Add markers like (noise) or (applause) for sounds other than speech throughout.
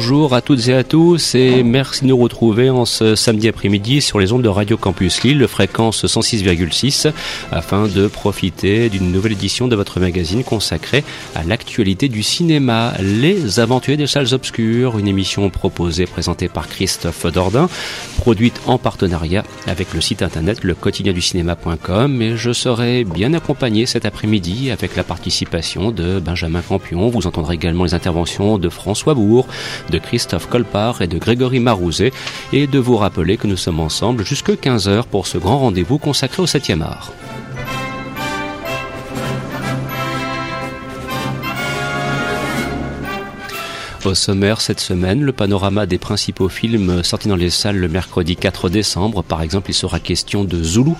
Bonjour à toutes et à tous et merci de nous retrouver en ce samedi après-midi sur les ondes de Radio Campus Lille, fréquence 106,6, afin de profiter d'une nouvelle édition de votre magazine consacrée à l'actualité du cinéma, Les Aventuriers des Salles Obscures, une émission proposée, présentée par Christophe Dordain, produite en partenariat avec le site internet le quotidien du cinéma.com et je serai bien accompagné cet après-midi avec la participation de Benjamin Campion. Vous entendrez également les interventions de François Bourg, de Christophe Colpart et de Grégory Marouzet et de vous rappeler que nous sommes ensemble jusque 15h pour ce grand rendez-vous consacré au 7e art. Au sommaire cette semaine, le panorama des principaux films sortis dans les salles le mercredi 4 décembre. Par exemple, il sera question de Zulu,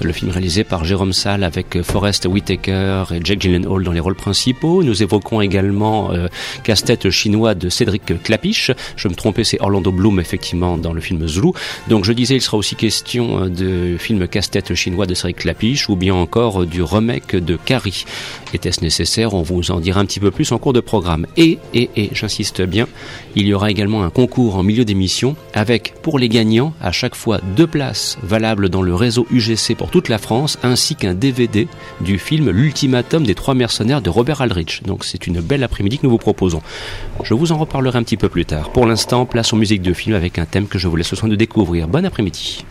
le film réalisé par Jérôme Salle avec Forrest Whitaker et Jack Gyllenhaal dans les rôles principaux. Nous évoquons également euh, Casse-tête chinois de Cédric Clapiche. Je me trompais, c'est Orlando Bloom effectivement dans le film Zulu. Donc je disais, il sera aussi question euh, de film Casse-tête chinois de Cédric Clapiche ou bien encore du remake de Carrie. Était-ce nécessaire? On vous en dira un petit peu plus en cours de programme. Et, et, et, j'insiste bien, il y aura également un concours en milieu d'émission avec pour les gagnants à chaque fois deux places valables dans le réseau UGC pour toute la France ainsi qu'un DVD du film L'ultimatum des trois mercenaires de Robert Aldrich. Donc c'est une belle après-midi que nous vous proposons. Je vous en reparlerai un petit peu plus tard. Pour l'instant, place aux musiques de film avec un thème que je vous laisse le soin de découvrir. Bon après-midi.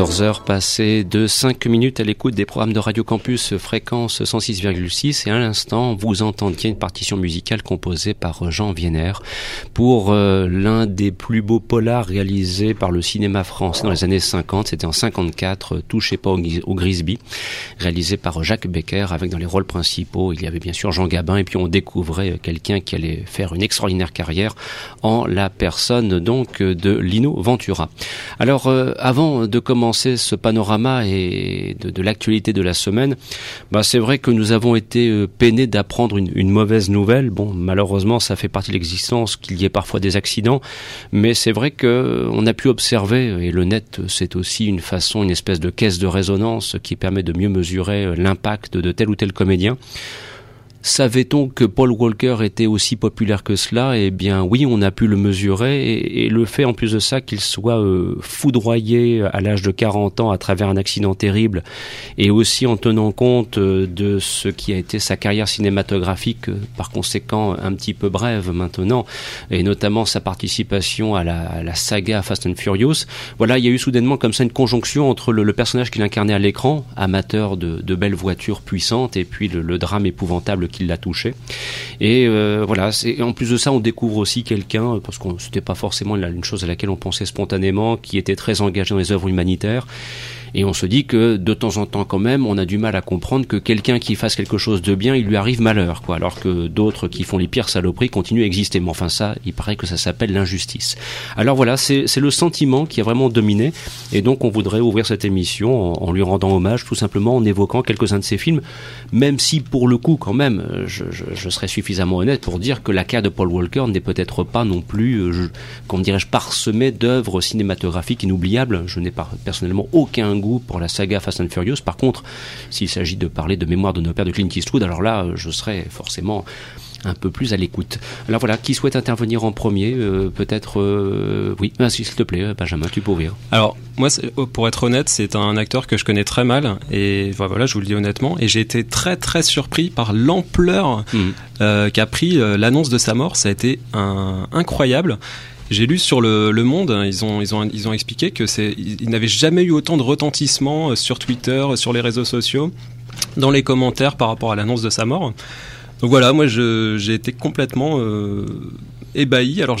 14h passées de 5 minutes à l'écoute des programmes de Radio Campus fréquence 106,6 et à l'instant vous entendiez une partition musicale composée par Jean Vienner pour euh, l'un des plus beaux polars réalisés par le cinéma français dans les années 50, c'était en 54, Touchez pas au, Grisby, réalisé par Jacques Becker avec dans les rôles principaux, il y avait bien sûr Jean Gabin et puis on découvrait quelqu'un qui allait faire une extraordinaire carrière en la personne donc de Lino Ventura. Alors euh, avant de commencer ce panorama et de, l'actualité de la semaine, bah c'est vrai que nous avons été euh, peinés d'apprendre une, mauvaise nouvelle. Bon, malheureusement, ça fait partie de l'existence qu'il y ait parfois des accidents, mais c'est vrai que on a pu observer et le net, c'est aussi une façon, une espèce de caisse de résonance qui permet de mieux mesurer euh, l'impact de tel ou tel comédien. Savait-on que Paul Walker était aussi populaire que cela? Eh bien oui, on a pu le mesurer et, le fait en plus de ça qu'il soit euh, foudroyé à l'âge de 40 ans à travers un accident terrible et aussi en tenant compte euh, de ce qui a été sa carrière cinématographique euh, par conséquent un petit peu brève maintenant et notamment sa participation à la, saga Fast and Furious. Voilà, il y a eu soudainement comme ça une conjonction entre le, personnage qu'il incarnait à l'écran, amateur de, belles voitures puissantes et puis le drame épouvantable qui l'a touché. Et euh, voilà, en plus de ça, on découvre aussi quelqu'un, parce que c'était pas forcément une chose à laquelle on pensait spontanément, qui était très engagé dans les œuvres humanitaires et on se dit que de temps en temps quand même, on a du mal à comprendre que quelqu'un qui fasse quelque chose de bien, il lui arrive malheur, quoi. Alors que d'autres qui font les pires saloperies continuent à exister. Mais enfin ça, il paraît que ça s'appelle l'injustice. Alors voilà, c'est le sentiment qui a vraiment dominé. Et donc on voudrait ouvrir cette émission en, lui rendant hommage, tout simplement en évoquant quelques-uns de ses films, même si pour le coup quand même, je, serais suffisamment honnête pour dire que la carrière de Paul Walker n'est peut-être pas non plus, euh, comme dirais-je, parsemée d'œuvres cinématographiques inoubliables. Je n'ai personnellement aucun goût pour la saga Fast and Furious. Par contre, s'il s'agit de parler de mémoire de nos pères de Clint Eastwood, alors là, je serais forcément un peu plus à l'écoute. Alors voilà, qui souhaite intervenir en premier euh, Peut-être, euh, oui, ah, s'il te plaît, Benjamin, tu peux ouvrir. Alors moi, oh, pour être honnête, c'est un acteur que je connais très mal et voilà, je vous le dis honnêtement, et j'ai été très très surpris par l'ampleur mmh. euh, qu'a pris l'annonce de sa mort. Ça a été un, incroyable. J'ai lu sur le, Monde, hein, ils ont, ils ont, ils ont expliqué que c'est, n'avaient jamais eu autant de retentissement euh, sur Twitter, euh, sur les réseaux sociaux, dans les commentaires par rapport à l'annonce de sa mort. Donc voilà, moi j'ai été complètement euh, ébahi. Alors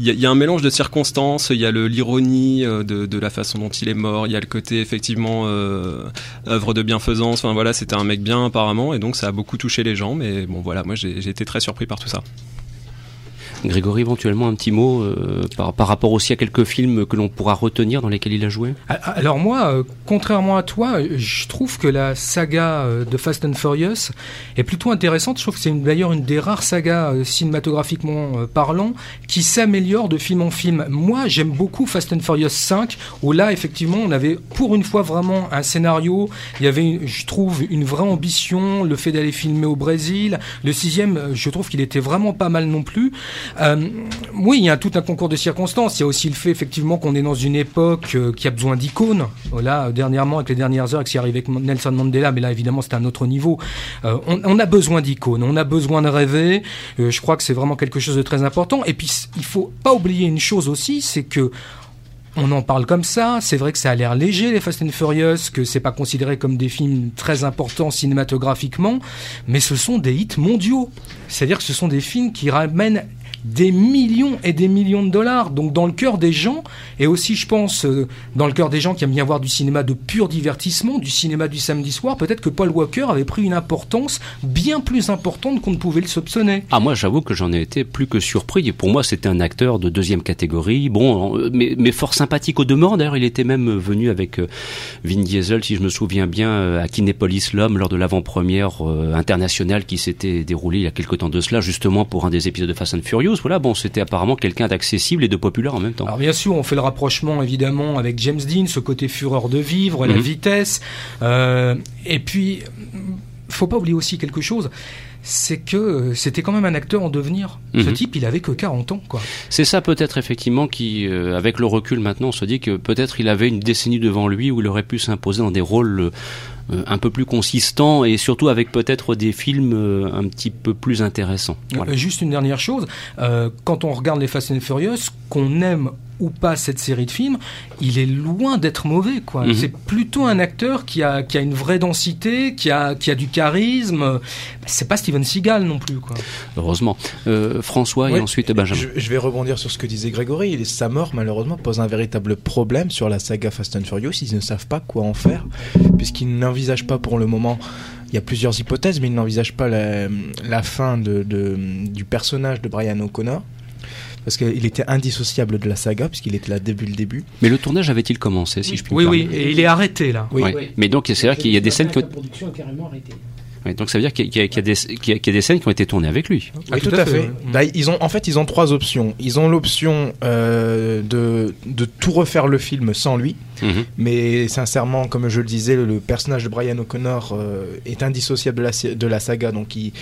il y, a un mélange de circonstances, il y a l'ironie de, de, la façon dont il est mort, il y a le côté effectivement œuvre de bienfaisance. Enfin voilà, c'était un mec bien apparemment, et donc ça a beaucoup touché les gens. Mais bon voilà, moi j'ai été très surpris par tout ça. Grégory, éventuellement un petit mot euh, par, par, rapport aussi à quelques films que l'on pourra retenir dans lesquels il a joué? Alors moi, euh, contrairement à toi, je trouve que la saga euh, de Fast and Furious est plutôt intéressante. Je trouve que c'est d'ailleurs une des rares sagas cinématographiquement parlant qui s'améliore de film en film. Moi, j'aime beaucoup Fast and Furious 5, où là, effectivement, on avait pour une fois vraiment un scénario. Il y avait, je trouve, une vraie ambition, le fait d'aller filmer au Brésil. Le sixième, je trouve qu'il était vraiment pas mal non plus. Euh, oui, il y a tout un concours de circonstances. Il y a aussi le fait effectivement qu'on est dans une époque euh, qui a besoin d'icônes. Là, dernièrement, avec les dernières heures, qui arrivé avec Nelson Mandela, mais là, évidemment, c'est un autre niveau. Euh, on, a besoin d'icônes, on a besoin de rêver. je crois que c'est vraiment quelque chose de très important. Et puis, il faut pas oublier une chose aussi, c'est que on en parle comme ça. C'est vrai que ça a l'air léger, les Fast and Furious, que c'est pas considéré comme des films très importants cinématographiquement, mais ce sont des hits mondiaux. C'est-à-dire que ce sont des films qui ramènent des millions et des millions de dollars. Donc dans le cœur des gens, et aussi je pense euh, dans le cœur des gens qui aiment bien voir du cinéma de pur divertissement, du cinéma du samedi soir, peut-être que Paul Walker avait pris une importance bien plus importante qu'on ne pouvait le soupçonner. Ah moi j'avoue que j'en ai été plus que surpris. Et pour moi c'était un acteur de deuxième catégorie, bon, euh, mais, mais fort sympathique au demeurant. D'ailleurs il était même venu avec euh, Vin Diesel, si je me souviens bien, à Kinépolis l'homme lors de l'avant-première internationale qui s'était déroulée il y a quelque temps de cela, justement pour un des épisodes de Fast and Furious voilà, bon, c'était apparemment quelqu'un d'accessible et de populaire en même temps. Alors bien sûr, on fait le rapprochement évidemment avec James Dean, ce côté fureur de vivre, la mhm. vitesse, euh, et puis faut pas oublier aussi quelque chose c'est que euh, c'était quand même un acteur en devenir. Ce mhm. type, il avait que 40 ans, quoi. C'est ça peut-être effectivement qui, euh, avec le recul maintenant, on se dit que peut-être il avait une décennie devant lui où il aurait pu s'imposer dans des rôles un peu plus consistant et surtout avec peut-être des films euh, un petit peu plus intéressants. Juste une dernière chose, euh, quand on regarde les Fast and Furious, qu'on aime ou pas cette série de films, il est loin d'être mauvais. quoi. Mhm. C'est plutôt un acteur qui a, qui a une vraie densité, qui a, qui a du charisme. C'est pas Steven Seagal non plus. Quoi. Heureusement. Euh, François et ensuite Benjamin. Je, vais rebondir sur ce que disait Grégory. Sa mort, malheureusement, pose un véritable problème sur la saga Fast and Furious. Ils ne savent pas quoi en faire, puisqu'ils n'envisagent pas pour le moment il y a plusieurs hypothèses, mais ils n'envisagent pas la, la fin de, de, du personnage de Brian O'Connor parce qu'il était indissociable de la saga puisqu'il était là début le début. Mais le tournage avait-il commencé, si je puis Oui, oui, et il est arrêté là. Oui. Mais donc c'est vrai qu'il y a des scènes que. La production est carrément arrêtée donc ça veut dire qu'il y, a des scènes qui ont été tournées avec lui. Oui, tout, à fait. Ils ont, en fait, ils ont trois options. Ils ont l'option euh, de, de, tout refaire le film sans lui. Mhm. Mais sincèrement, comme je le disais, le, personnage de Brian O'Connor euh, est indissociable de la, de la saga. Donc ils,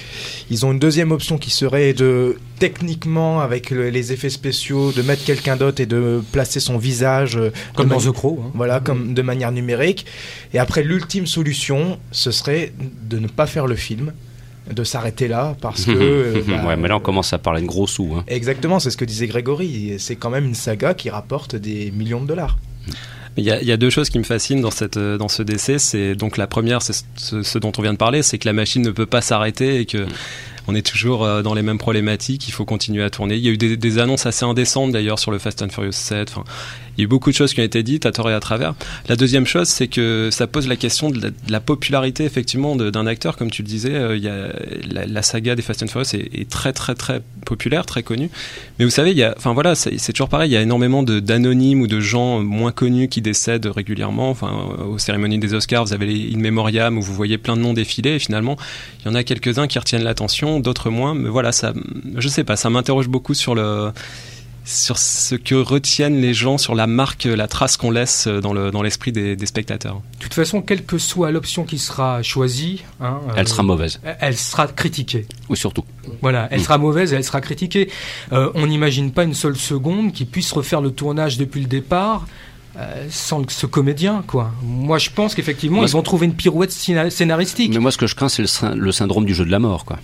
ils, ont une deuxième option qui serait de, techniquement, avec les effets spéciaux, de mettre quelqu'un d'autre et de placer son visage. Euh, comme dans The Crow. Hein. Voilà, comme de manière numérique. Et après, l'ultime solution, ce serait de ne pas faire le film de s'arrêter là parce (laughs) que. Euh, bah, ouais, mais là on commence à parler de gros sous. Hein. Exactement, c'est ce que disait Grégory. C'est quand même une saga qui rapporte des millions de dollars. Il y, a, il y, a, deux choses qui me fascinent dans, cette, dans ce décès. C'est donc la première, c'est ce, dont on vient de parler, c'est que la machine ne peut pas s'arrêter et que mm. on est toujours euh, dans les mêmes problématiques. Il faut continuer à tourner. Il y a eu des, des annonces assez indécentes d'ailleurs sur le Fast and Furious 7. Enfin, il y a eu beaucoup de choses qui ont été dites à tort et à travers. La deuxième chose, c'est que ça pose la question de la, popularité effectivement d'un acteur, comme tu le disais. Euh, la, saga des Fast and Furious est, très très très populaire, très connue. Mais vous savez, enfin voilà, c'est toujours pareil. Il y a énormément d'anonymes ou de gens moins connus qui décèdent régulièrement. Enfin, aux cérémonies des Oscars, vous avez les In Memoriam où vous voyez plein de noms défiler. Et finalement, il y en a quelques-uns qui retiennent l'attention, d'autres moins. Mais voilà, ça, je sais pas, ça m'interroge beaucoup sur le sur ce que retiennent les gens, sur la marque, la trace qu'on laisse dans le dans l'esprit des, des, spectateurs. De toute façon, quelle que soit l'option qui sera choisie, hein, elle sera mauvaise. Euh, elle sera critiquée. Ou surtout. Voilà, elle sera mauvaise et elle sera critiquée. Euh, on n'imagine pas une seule seconde qu'ils puissent refaire le tournage depuis le départ. Euh, sans ce comédien, quoi. Moi, je pense qu'effectivement, ils vont trouver une pirouette scénaristique. Mais moi, ce que je crains, c'est le syndrome du jeu de la mort, quoi.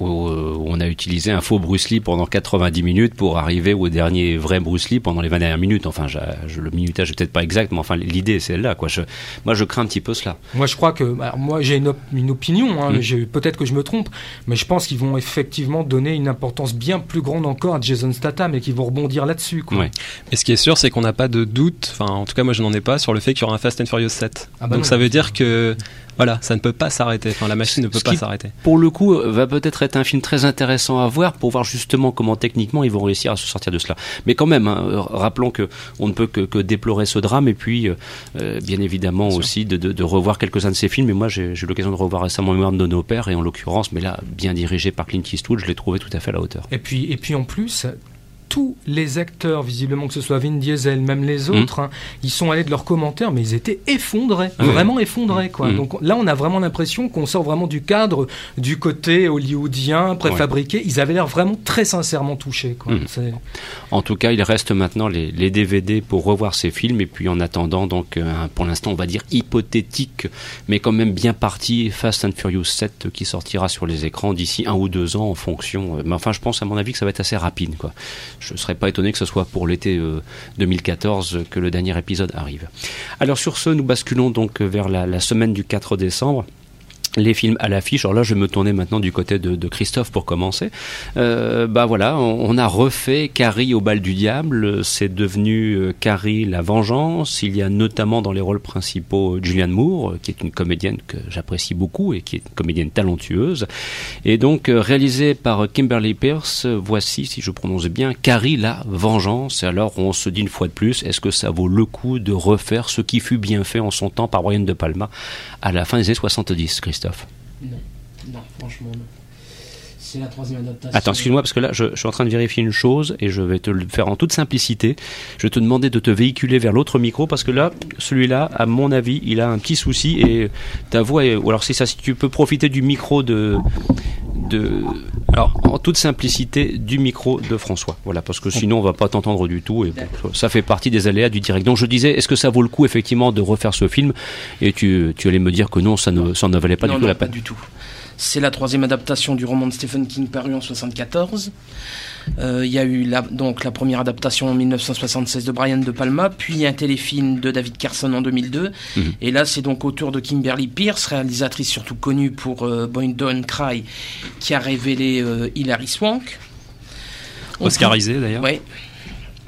Euh, où, on a utilisé un faux Bruce Lee pendant 90 minutes pour arriver au dernier vrai Bruce Lee pendant les 20 dernières minutes. Enfin, je, le minutage est peut-être pas exact, mais enfin l'idée c'est là. Quoi. Je, moi, je crains un petit peu cela. Moi, je crois que, moi, j'ai une, une, opinion. Hein, mm. Peut-être que je me trompe, mais je pense qu'ils vont effectivement donner une importance bien plus grande encore à Jason Statham et qu'ils vont rebondir là-dessus. Ouais. Et ce qui est sûr, c'est qu'on n'a pas de doute. Enfin, en tout cas, moi, je n'en ai pas sur le fait qu'il y aura un Fast and Furious 7. Ah bah Donc, ça veut dire que voilà, ça ne peut pas s'arrêter. Enfin, la machine ne peut pas s'arrêter. Pour le coup, va peut-être être un film très intéressant à voir pour voir justement comment techniquement ils vont réussir à se sortir de cela. Mais quand même, hein, rappelons que on ne peut que, déplorer ce drame et puis, euh, euh, bien évidemment aussi de, revoir quelques-uns de ces films. Et moi, j'ai eu l'occasion de revoir récemment Mémoire de nos pères et en l'occurrence, mais là, bien dirigé par Clint Eastwood, je l'ai trouvé tout à fait à la hauteur. Et puis, et puis en plus, tous les acteurs, visiblement que ce soit Vin Diesel, même les mm. autres, hein, ils sont allés de leurs commentaires, mais ils étaient effondrés, ah vraiment effondrés. Quoi. Mm. Donc là, on a vraiment l'impression qu'on sort vraiment du cadre du côté hollywoodien, préfabriqué. Ils avaient l'air vraiment très sincèrement touchés. Quoi. Mm. En tout cas, il reste maintenant les, DVD pour revoir ces films, et puis en attendant, donc, euh, pour l'instant, on va dire hypothétique, mais quand même bien parti, Fast and Furious 7 qui sortira sur les écrans d'ici un ou deux ans en fonction. Euh, mais enfin, je pense, à mon avis, que ça va être assez rapide. Quoi je ne serais pas étonné que ce soit pour l'été 2014 euh, que le dernier épisode arrive. Alors sur ce, nous basculons donc vers la semaine du 4 décembre les films à l'affiche. Alors là, je vais me tourner maintenant du côté de, Christophe pour commencer. Euh, bah voilà, on, a refait Carrie au bal du diable. C'est devenu euh, Carrie la vengeance. Il y a notamment dans les rôles principaux Julianne Moore, qui est une comédienne que j'apprécie beaucoup et qui est une comédienne talentueuse. Et donc euh, réalisé par Kimberly Pierce. Voici, si je prononce bien, Carrie la vengeance. Et alors, on se dit une fois de plus, est-ce que ça vaut le coup de refaire ce qui fut bien fait en son temps par Brian De Palma à la fin des années 70, Christophe? Non, non, franchement, non. C'est la troisième adaptation. Attends, excuse-moi, parce que là, je, suis en train de vérifier une chose et je vais te le faire en toute simplicité. Je vais te demander de te véhiculer vers l'autre micro parce que là, celui-là, à mon avis, il a un petit souci et ta voix est. Ou alors, c'est ça, si tu peux profiter du micro de. de alors, en toute simplicité, du micro de François. Voilà, parce que sinon, on va pas t'entendre du tout et ça fait partie des aléas du direct. Donc, je disais, est-ce que ça vaut le coup, effectivement, de refaire ce film? Et tu, tu allais me dire que non, ça ne, ça ne valait pas du tout la peine. du tout C'est la troisième adaptation du roman de Stephen King paru en 74. Euh, il y a eu la, donc la première adaptation en 1976 de Brian De Palma, puis un téléfilm de David Carson en 2002. Mhm. Et là, c'est donc au tour de Kimberly Pierce, réalisatrice surtout connue pour euh, Boy Don't Cry, qui a révélé euh, Hilary Swank. Oscarisé d'ailleurs. Oui.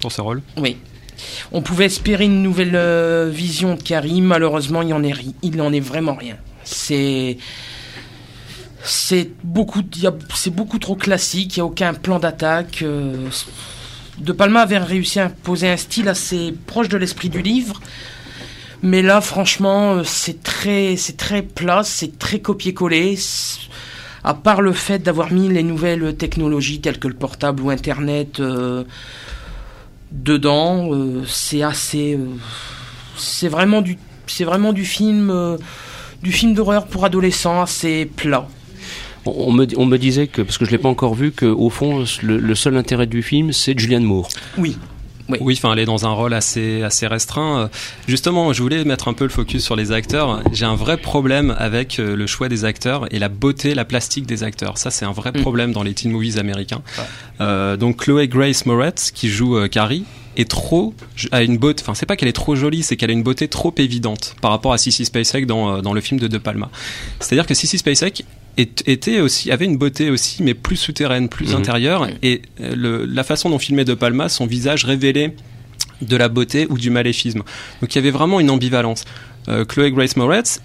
Pour ce rôle. Oui. On pouvait espérer une nouvelle euh, vision de Carrie, malheureusement, il n'en est, il en est vraiment rien. C'est c'est beaucoup, c'est beaucoup trop classique. Il n'y a aucun plan d'attaque. Euh, de Palma avait réussi à imposer un style assez proche de l'esprit du livre, mais là, franchement, euh, c'est très, c'est très plat, c'est très copié-collé. À part le fait d'avoir mis les nouvelles technologies telles que le portable ou Internet dedans. Euh, c'est assez, c'est vraiment du, c'est vraiment du film, du film d'horreur pour adolescents assez plat. On me, on me disait que, parce que je l'ai pas encore vu, que au fond, le seul intérêt du film, c'est Julianne Moore. Oui. Oui, enfin, elle est dans un rôle assez, assez restreint. Euh, justement, je voulais mettre un peu le focus sur les acteurs. J'ai un vrai problème avec euh, le choix des acteurs et la beauté, la plastique des acteurs. Ça, c'est un vrai mm. problème dans les teen movies américains. Euh, donc, Chloé Grace Moretz, qui joue Carrie, est trop a une beauté enfin c'est pas qu'elle est trop jolie c'est qu'elle a une beauté trop évidente par rapport à Sissy Spacek dans, dans le film de De Palma c'est à dire que Sissy Spacek était aussi avait une beauté aussi, mais plus souterraine, plus mhm. intérieure. Et euh, la façon dont filmait De Palma, son visage révélait de la beauté ou du maléfisme. Donc il y avait vraiment une ambivalence. Euh, Chloé Grace Moretz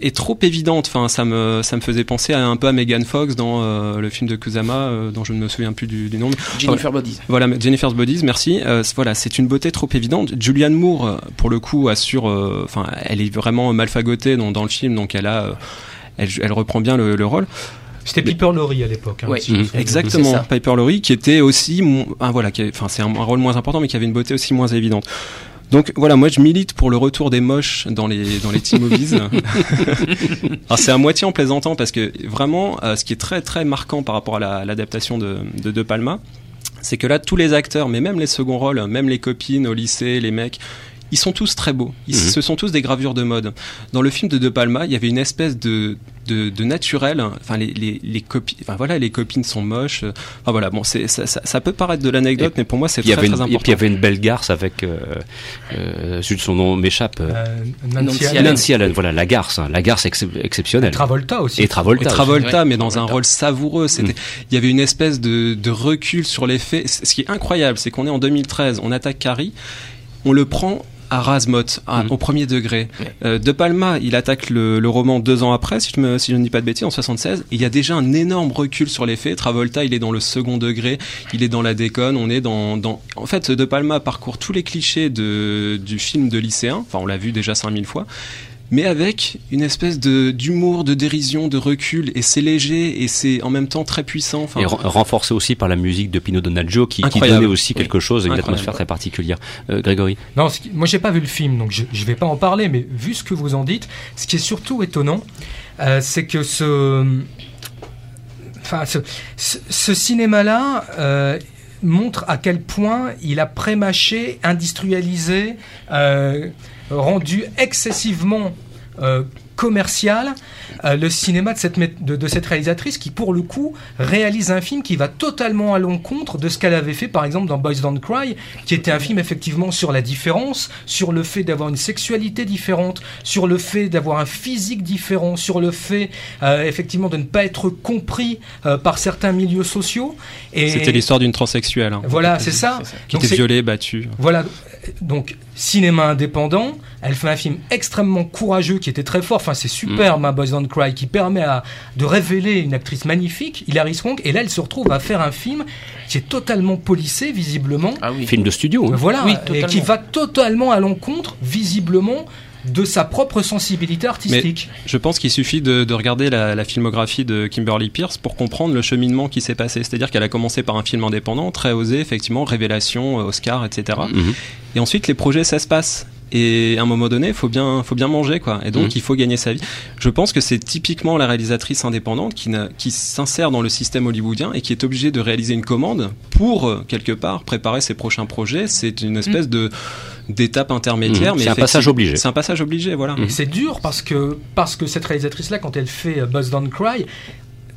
est, trop évidente. Enfin, ça me ça me faisait penser un peu à Megan Fox dans euh, le film de Kusama, dont je ne me souviens plus du, nom. Jennifer Bodies. Voilà, Jennifer's Bodies. Merci. voilà, c'est une beauté trop évidente. Julianne Moore, pour le coup, assure. Enfin, elle est vraiment mal fagotée dans, dans le film, donc elle a elle, reprend bien le, rôle. C'était Piper Laurie à l'époque. Hein, exactement, Piper Laurie qui était aussi, voilà, enfin c'est un, rôle moins important mais qui avait une beauté aussi moins évidente. Donc voilà, moi je milite pour le retour des moches dans les dans les team movies. (laughs) Alors c'est à moitié en plaisantant parce que vraiment, euh, ce qui est très très marquant par rapport à l'adaptation de, de De Palma, c'est que là tous les acteurs, mais même les seconds rôles, même les copines au lycée, les mecs, ils sont tous très beaux. Ils, mhm. Ce sont tous des gravures de mode. Dans le film de De Palma, il y avait une espèce de, de, naturel. Enfin, les, les, les copines, enfin voilà, les copines sont moches. Enfin voilà, bon, c'est, ça, ça, peut paraître de l'anecdote, mais pour moi, c'est très, très important. Et puis il y avait une belle garce avec, euh, euh, son nom m'échappe. Euh, Nancy, Allen. Voilà, la garce, hein, la garce exceptionnelle. Et Travolta aussi. Et Travolta. Et Travolta, mais dans un rôle savoureux. C'était, mm. il y avait une espèce de, de recul sur les faits. Ce qui est incroyable, c'est qu'on est en 2013, on attaque Carrie, on le prend à Razmot, mm. au premier degré. Euh, de Palma, il attaque le, roman deux ans après, si je, me, si je ne dis pas de bêtises, en 76. il y a déjà un énorme recul sur les faits. Travolta, il est dans le second degré, il est dans la déconne, on est dans... dans... En fait, De Palma parcourt tous les clichés de, du film de lycéen, enfin on l'a vu déjà 5000 fois, mais avec une espèce de d'humour, de dérision, de recul, et c'est léger et c'est en même temps très puissant. et renforcé aussi par la musique de Pino Donaggio qui, qui donnait aussi quelque chose, une atmosphère très particulière. Euh, Grégory Non, moi j'ai pas vu le film, donc je, ne vais pas en parler, mais vu ce que vous en dites, ce qui est surtout étonnant, euh, c'est que ce, enfin, ce, cinéma-là. Euh, montre à quel point il a prémâché, industrialisé, rendu excessivement euh, commercial euh, le cinéma de cette, de, cette réalisatrice qui, pour le coup, réalise un film qui va totalement à l'encontre de ce qu'elle avait fait, par exemple, dans Boys Don't Cry, qui était un film effectivement sur la différence, sur le fait d'avoir une sexualité différente, sur le fait d'avoir un physique différent, sur le fait, euh, effectivement, de ne pas être compris par certains milieux sociaux. C'était l'histoire d'une transsexuelle. Hein. Voilà, c'est ça. Qui était violée, battue. Voilà, donc cinéma indépendant. Elle fait un film extrêmement courageux qui était très fort. Enfin, c'est super, mm. My Boys Don't Cry, qui permet de révéler une actrice magnifique, Hilary Swank. Et là, elle se retrouve à faire un film qui est totalement polissé, visiblement. Ah oui. Film de studio. Hein. Voilà, et qui va totalement à l'encontre, visiblement, de sa propre sensibilité artistique. je pense qu'il suffit de, regarder la, filmographie de Kimberly Pierce pour comprendre le cheminement qui s'est passé. C'est-à-dire qu'elle a commencé par un film indépendant, très osé, effectivement, révélation, euh, Oscar, etc. Mhm. Et ensuite, les projets, ça se passe. Et à un moment donné, faut bien, faut bien manger quoi. Et donc, mmh. il faut gagner sa vie. Je pense que c'est typiquement la réalisatrice indépendante qui, qui s'insère dans le système hollywoodien et qui est obligée de réaliser une commande pour euh, quelque part préparer ses prochains projets. C'est une espèce mmh. de d'étape intermédiaire. Mmh. Mais c'est un passage obligé. C'est un passage obligé, voilà. C'est dur parce que parce que cette réalisatrice là, quand elle fait euh, Buzz Don't Cry,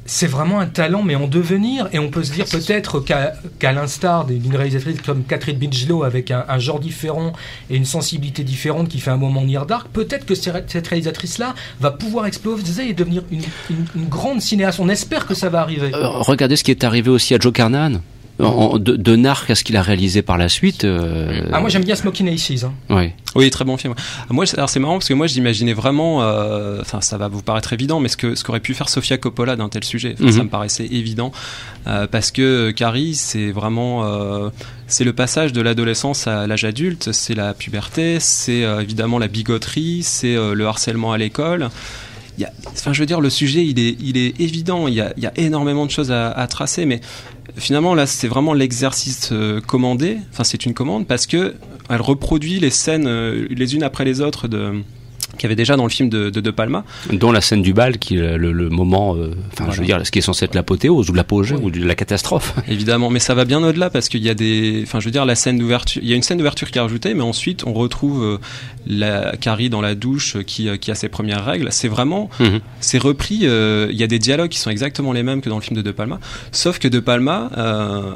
c'est vraiment un talent, mais en devenir. Et on peut se dire peut-être qu'à l'instar d'une réalisatrice comme Catherine Bigelow, avec un, genre différent et une sensibilité différente qui fait un moment Near Dark, peut-être que cette réalisatrice-là va pouvoir exploser et devenir une, grande cinéaste. On espère que ça va arriver. Euh, regardez ce qui est arrivé aussi à Joe Carnan de, de Narc à ce qu'il a réalisé par la suite. Euh, ah moi j'aime bien Smoking Aces. Hein. Oui. Oui, très bon film. Moi, alors c'est marrant parce que moi j'imaginais vraiment, euh, enfin ça va vous paraître évident, mais ce que ce qu'aurait pu faire Sofia Coppola d'un tel sujet, ça mhm. me paraissait évident euh, parce que Carrie c'est vraiment c'est le passage de l'adolescence à l'âge adulte, c'est la puberté, c'est évidemment la bigoterie, c'est le harcèlement à l'école enfin, je veux dire, le sujet, il est, il est évident. Il y a, il y a énormément de choses à, à tracer, mais finalement, là, c'est vraiment l'exercice euh, commandé. Enfin, c'est une commande parce que elle reproduit les scènes euh, les unes après les autres de qu'il y avait déjà dans le film de, de, Palma. Dont la scène du bal, qui est le, moment, euh, enfin je veux dire, ce qui est censé être l'apothéose ou l'apogée ou la catastrophe. (laughs) Évidemment, mais ça va bien au-delà parce qu'il y a des, enfin je veux dire, la scène d'ouverture, il y a une scène d'ouverture qui est rajoutée, mais ensuite on retrouve euh, la Carrie dans la douche qui, euh, qui a ses premières règles. C'est vraiment, mhm. c'est repris. il y a des dialogues qui sont exactement les mêmes que dans le film de De Palma, sauf que De Palma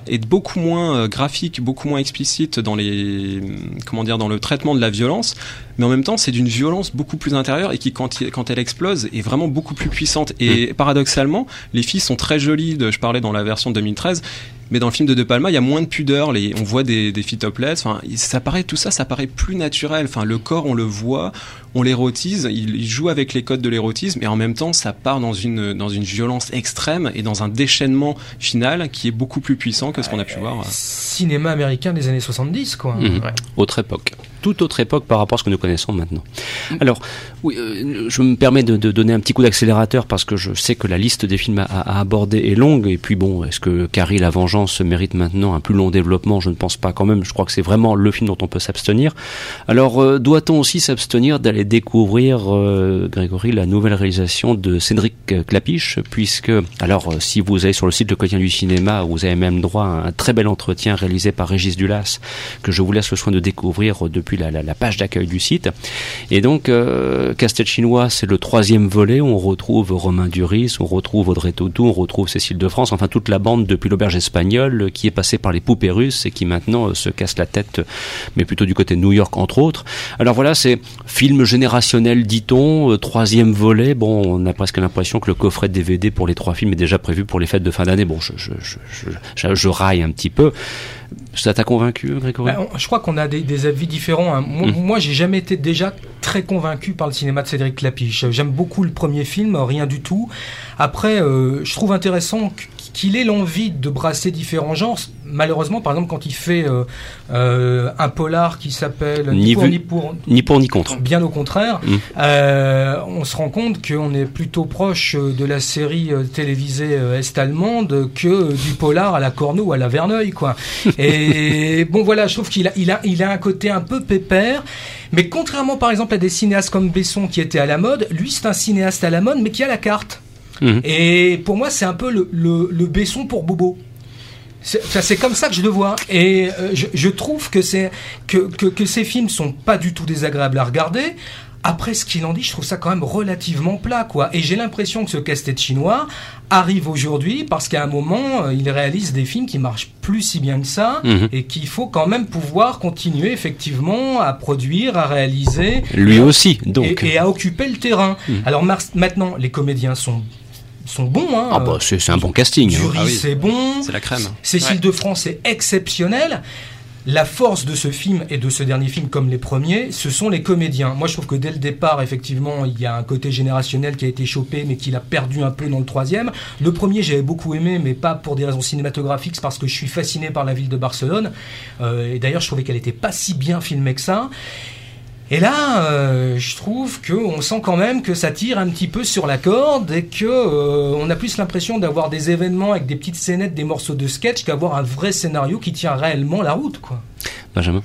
est beaucoup moins graphique, beaucoup moins explicite dans les, comment dire, dans le traitement de la violence mais en même temps c'est d'une violence beaucoup plus intérieure et qui quand, quand elle explose est vraiment beaucoup plus puissante. Et mm. paradoxalement, les filles sont très jolies, de, je parlais dans la version de 2013, mais dans le film de De Palma, il y a moins de pudeur. Les, on voit des, des filles topless. Enfin, ça paraît tout ça, ça paraît plus naturel. Enfin, le corps, on le voit, on l'érotise. Il, joue avec les codes de l'érotisme, et en même temps, ça part dans une dans une violence extrême et dans un déchaînement final qui est beaucoup plus puissant que ce qu'on a pu voir. Cinéma américain des années 70, quoi. Mhm. Autre époque toute autre époque par rapport à ce que nous connaissons maintenant. Alors, oui, euh, je me permets de, donner un petit coup d'accélérateur parce que je sais que la liste des films à, aborder est longue. Et puis bon, est-ce que Carrie la Vengeance mérite maintenant un plus long développement Je ne pense pas quand même. Je crois que c'est vraiment le film dont on peut s'abstenir. Alors, euh, doit-on aussi s'abstenir d'aller découvrir, euh, Grégory, la nouvelle réalisation de Cédric Clapiche Puisque, alors, si vous allez sur le site Le Quotidien du Cinéma, vous avez même droit à un très bel entretien réalisé par Régis Dulas que je vous laisse le soin de découvrir depuis la, page d'accueil du site. Et donc, euh, Castel Chinois, c'est le troisième volet. On retrouve Romain Duris, on retrouve Audrey Tautou, on retrouve Cécile de France, enfin toute la bande depuis l'auberge espagnole qui est passée par les poupées russes et qui maintenant euh, se casse la tête, mais plutôt du côté de New York entre autres. Alors voilà, c'est film générationnel, dit-on, euh, troisième volet. Bon, on a presque l'impression que le coffret DVD pour les trois films est déjà prévu pour les fêtes de fin d'année. Bon, je, je, je, je, raille un petit peu. Ça t'a convaincu, Grégory? Bah, Je crois qu'on a des, avis différents. Hein. Moi, mmh. moi j'ai jamais été déjà très convaincu par le cinéma de Cédric Clapiche. J'aime beaucoup le premier film, rien du tout. Après, euh, je trouve intéressant qu'il ait l'envie de brasser différents genres. Malheureusement, par exemple, quand il fait euh, euh, un polar qui s'appelle ni, pour, ni, pour, ni pour ni contre, bien au contraire, mm. euh, on se rend compte qu'on est plutôt proche de la série télévisée est-allemande que du polar à la Corneau ou à la Verneuil, quoi. (laughs) Et bon, voilà, je trouve qu'il a, il a, il a un côté un peu pépère. Mais contrairement par exemple à des cinéastes comme Besson qui étaient à la mode, lui c'est un cinéaste à la mode mais qui a la carte. Mhm. Et pour moi, c'est un peu le, le, Besson pour Bobo. C'est comme ça que je le vois. Et euh, je, trouve que, que, que, que, ces films sont pas du tout désagréables à regarder. Après ce qu'il en dit, je trouve ça quand même relativement plat, quoi. Et j'ai l'impression que ce casse-tête chinois arrive aujourd'hui parce qu'à un moment, euh, il réalise des films qui marchent plus si bien que ça mhm. et qu'il faut quand même pouvoir continuer effectivement à produire, à réaliser. Lui aussi, donc. Et, à occuper le terrain. Mhm. Alors maintenant, les comédiens sont sont bons. Hein. Ah bah c'est un bon casting. Jury, ah c'est bon. C'est la crème. Cécile de France est exceptionnelle. La force de ce film et de ce dernier film, comme les premiers, ce sont les comédiens. Moi, je trouve que dès le départ, effectivement, il y a un côté générationnel qui a été chopé, mais qu'il a perdu un peu dans le troisième. Le premier, j'avais beaucoup aimé, mais pas pour des raisons cinématographiques, c'est parce que je suis fasciné par la ville de Barcelone. Euh, et d'ailleurs, je trouvais qu'elle n'était pas si bien filmée que ça. Et là, euh, je trouve qu'on sent quand même que ça tire un petit peu sur la corde et que euh, on a plus l'impression d'avoir des événements avec des petites scénettes, des morceaux de sketch qu'avoir un vrai scénario qui tient réellement la route, quoi. Benjamin?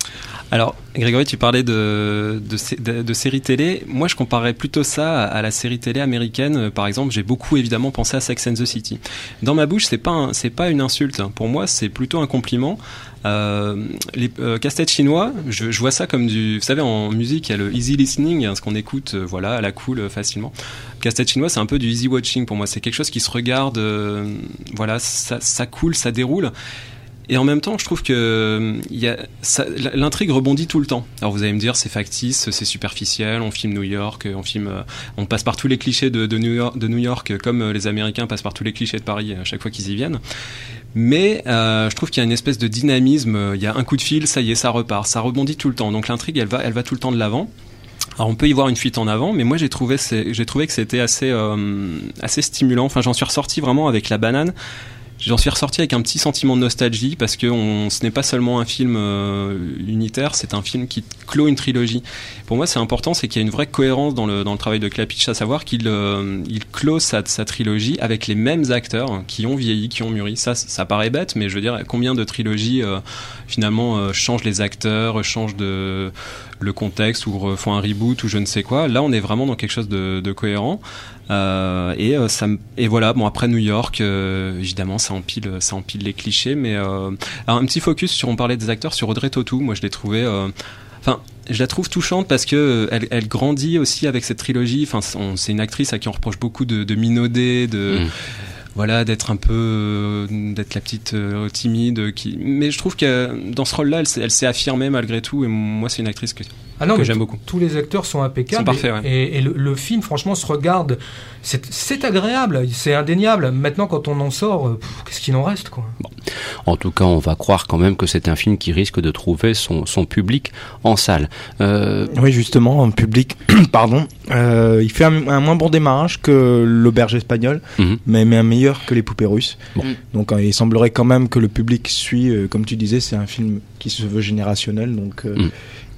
Alors, Grégory, tu parlais de, de, de, séries télé. Moi, je comparais plutôt ça à, la série télé américaine. Par exemple, j'ai beaucoup évidemment pensé à Sex and the City. Dans ma bouche, c'est pas c'est pas une insulte. Pour moi, c'est plutôt un compliment. Euh, les euh, casse-têtes chinois, je, vois ça comme du, vous savez, en musique, il y a le easy listening, hein, ce qu'on écoute, euh, voilà, à la cool, facilement. Casse-tête chinois, c'est un peu du easy watching pour moi. C'est quelque chose qui se regarde, voilà, ça, coule, ça déroule. Et en même temps, je trouve que l'intrigue rebondit tout le temps. Alors vous allez me dire, c'est factice, c'est superficiel, on filme New York, on filme, on passe par tous les clichés de New York, comme les Américains passent par tous les clichés de Paris à chaque fois qu'ils y viennent. Mais euh, je trouve qu'il y a une espèce de dynamisme. Il y a un coup de fil, ça y est, ça repart, ça rebondit tout le temps. Donc l'intrigue, elle va, elle va tout le temps de l'avant. Alors on peut y voir une fuite en avant, mais moi j'ai trouvé, j'ai trouvé que c'était assez, euh, assez stimulant. Enfin, j'en suis ressorti vraiment avec la banane. J'en suis ressorti avec un petit sentiment de nostalgie parce que ce n'est pas seulement un film euh, unitaire, c'est un film qui clôt une trilogie. Pour moi, c'est important, c'est qu'il y a une vraie cohérence dans le, dans le travail de Klapich, à savoir qu'il euh, close sa, trilogie avec les mêmes acteurs qui ont vieilli, qui ont mûri. Ça, ça paraît bête, mais je veux dire, combien de trilogies euh, finalement changent les acteurs, changent de le contexte ou font un reboot ou je ne sais quoi. Là, on est vraiment dans quelque chose de cohérent. Euh, et euh, ça et voilà bon après New York euh, évidemment ça empile ça empile les clichés mais alors un petit focus sur on parlait des acteurs sur Audrey Tautou. Moi je l'ai trouvé enfin je la trouve touchante parce que elle, elle grandit aussi avec cette trilogie. Enfin c'est une actrice à qui on reproche beaucoup de, de minauder de mm. voilà d'être un peu euh, d'être la petite euh, timide qui mais je trouve que dans ce rôle-là elle, s'est affirmée malgré tout et moi c'est une actrice que, ah que j'aime beaucoup tous les acteurs sont impeccables et, le, film franchement se regarde c'est agréable c'est indéniable maintenant quand on en sort euh, qu'est-ce qu'il en reste quoi? En tout cas on va croire quand même que c'est un film qui risque de trouver son, son public en salle oui justement un public (clears throat) pardon il fait un, moins bon démarrage que l'auberge espagnole mhm. mais, mais un meilleur que les poupées russes. Mm. Donc euh, il semblerait quand même que le public suit, euh, comme tu disais, c'est un film qui se veut générationnel, donc euh, mm.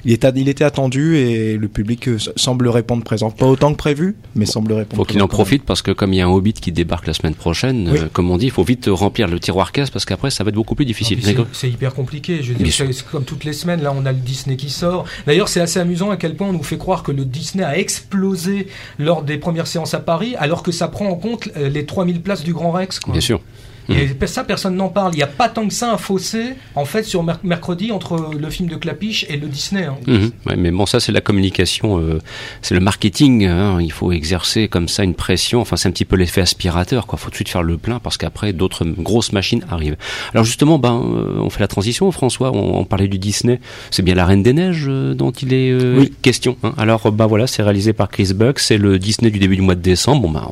Il, était, il était attendu et le public semble répondre présent. Pas autant que prévu, mais semble répondre. Faut qu'il en profite parce que comme il y a un Hobbit qui débarque la semaine prochaine, comme on dit, il faut vite remplir le tiroir caisse parce qu'après ça va être beaucoup plus difficile. C'est hyper compliqué. Je veux dire, comme toutes les semaines, là on a le Disney qui sort. D'ailleurs, c'est assez amusant à quel point on nous fait croire que le Disney a explosé lors des premières séances à Paris, alors que ça prend en compte les 3000 places du Grand Rex. Bien sûr. Et mmh. ça, personne n'en parle. Il n'y a pas tant que ça un fossé, en fait, sur mercredi entre le film de Clapiche et le Disney. Hein. Mmh. mais bon, ça, c'est la communication, euh, c'est le marketing. Hein. Il faut exercer comme ça une pression. Enfin, c'est un petit peu l'effet aspirateur. Il faut tout de suite faire le plein parce qu'après, d'autres grosses machines arrivent. Alors, justement, ben, euh, on fait la transition, François. On, parlait du Disney. C'est bien La Reine des Neiges euh, dont il est question. Hein. Alors, bah voilà, c'est réalisé par Chris Buck. C'est le Disney du début du mois de décembre. Bon, ben,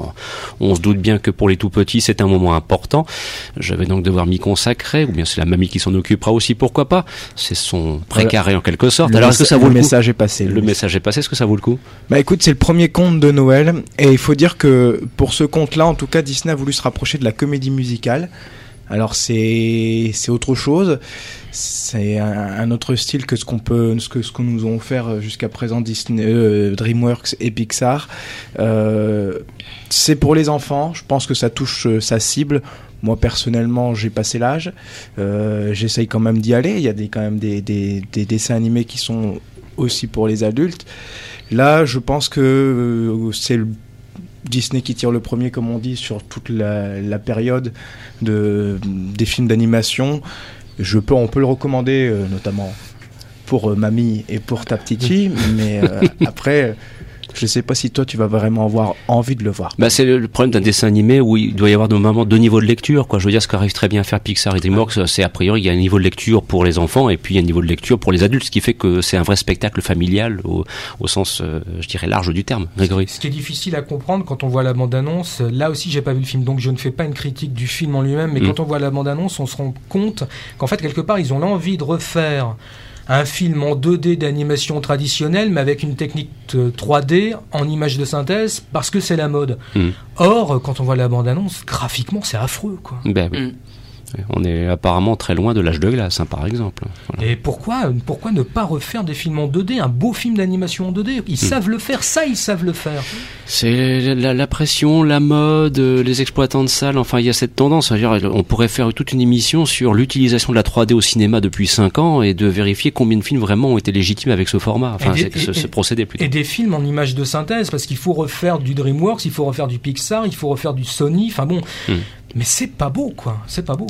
on, on se doute bien que pour les tout petits, c'est un moment important. Je vais donc devoir m'y consacrer, ou bien c'est la mamie qui s'en occupera aussi, pourquoi pas. C'est son précaré en quelque sorte. Alors est-ce que ça vaut le, le message est passé. Le message est passé, est-ce que ça vaut le coup? Bah écoute, c'est le premier conte de Noël, et il faut dire que pour ce conte-là, en tout cas, Disney a voulu se rapprocher de la comédie musicale. Alors c'est c'est autre chose, c'est un, autre style que ce qu'on peut ce que ce qu'on nous ont offert jusqu'à présent Disney, euh, DreamWorks et Pixar. Euh, c'est pour les enfants, je pense que ça touche euh, sa cible. Moi personnellement, j'ai passé l'âge. Euh, J'essaye quand même d'y aller. Il y a des, quand même des, des, des, dessins animés qui sont aussi pour les adultes. Là, je pense que euh, c'est le Disney qui tire le premier, comme on dit, sur toute la, la période de, des films d'animation. Je peux, on peut le recommander, euh, notamment pour euh, mamie et pour ta petite fille, (laughs) mais après je sais pas si toi tu vas vraiment avoir envie de le voir. Bah c'est le problème d'un dessin animé où il doit y avoir normalement deux niveaux de lecture quoi. Je veux dire ce qu'arrive très bien à faire Pixar et DreamWorks, c'est a priori il y a un niveau de lecture pour les enfants et puis il y a un niveau de lecture pour les adultes, ce qui fait que c'est un vrai spectacle familial au, au sens euh, je dirais large du terme. Grégory. Ce qui est difficile à comprendre quand on voit la bande annonce, là aussi j'ai pas vu le film donc je ne fais pas une critique du film en lui-même, mais mm. quand on voit la bande annonce, on se rend compte qu'en fait quelque part ils ont l'envie de refaire un film en 2D d'animation traditionnelle, mais avec une technique 3D en image de synthèse, parce que c'est la mode. Hmm. Or, quand on voit la bande-annonce, graphiquement, c'est affreux, quoi. Ben, oui. On est apparemment très loin de l'âge de glace, hein, par exemple. Et pourquoi, pourquoi ne pas refaire des films en 2D, un beau film d'animation en 2D Ils hmm. savent le faire, ça, ils savent le faire. C'est la, pression, la mode, les exploitants de salles. Enfin, il y a cette tendance. On pourrait faire toute une émission sur l'utilisation de la 3D au cinéma depuis 5 ans et de vérifier combien de films vraiment ont été légitimes avec ce format. Enfin, ce, procédé plutôt. Et des films en images de synthèse, parce qu'il faut refaire du DreamWorks, il faut refaire du Pixar, il faut refaire du Sony. Enfin bon. Hmm. Mais c'est pas beau, quoi. C'est pas beau.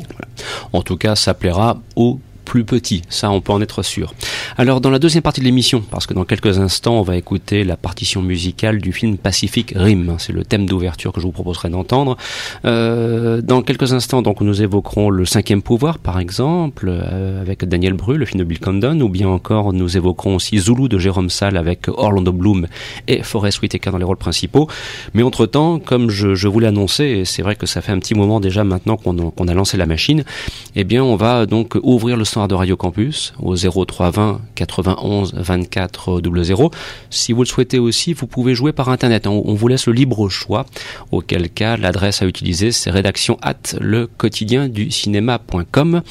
En tout cas, ça plaira aux plus petit, ça on peut en être sûr. Alors dans la deuxième partie de l'émission, parce que dans quelques instants on va écouter la partition musicale du film Pacific Rim, c'est le thème d'ouverture que je vous proposerai d'entendre. Euh, dans quelques instants donc nous évoquerons le cinquième pouvoir par exemple euh, avec Daniel Bru, le film de Bill Condon, ou bien encore nous évoquerons aussi Zulu de Jérôme Salle avec Orlando Bloom et Forest Whitaker dans les rôles principaux. Mais entre temps, comme je, je vous l'ai annoncé, et c'est vrai que ça fait un petit moment déjà maintenant qu'on a lancé la machine, eh bien on va donc ouvrir le de Radio Campus au 0320 91 24 00. Si vous le souhaitez aussi, vous pouvez jouer par Internet. On, vous laisse le libre choix, auquel cas l'adresse à utiliser c'est rédaction at le quotidien du cinéma.com.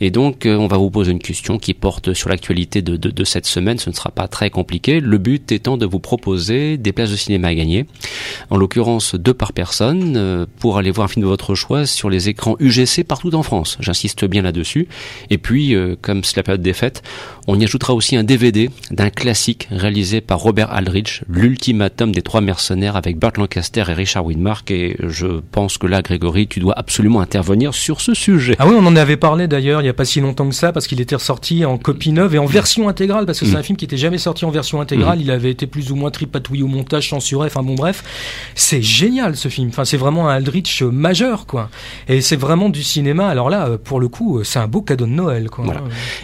Et donc euh, on va vous poser une question qui porte sur l'actualité de, de, cette semaine. Ce ne sera pas très compliqué. Le but étant de vous proposer des places de cinéma à gagner. En l'occurrence deux par personne euh, pour aller voir un film de votre choix sur les écrans UGC partout en France. J'insiste bien là-dessus. Et puis euh, comme c'est la période des fêtes, on y ajoutera aussi un DVD d'un classique réalisé par Robert Aldrich, l'ultimatum des trois mercenaires avec Burt Lancaster et Richard Widmark. Et je pense que là, Grégory, tu dois absolument intervenir sur ce sujet. Ah oui, on en avait parlé d'ailleurs il n'y a pas si longtemps que ça, parce qu'il était ressorti en copie neuve et en version intégrale, parce que c'est mm. un film qui était jamais sorti en version intégrale. Mm. Il avait été plus ou moins tripatouillé au montage, censuré. Enfin bon, bref, c'est génial ce film. Enfin, c'est vraiment un Aldrich majeur, quoi. Et c'est vraiment du cinéma. Alors là, pour le coup, c'est un beau cadeau de Noël, quoi.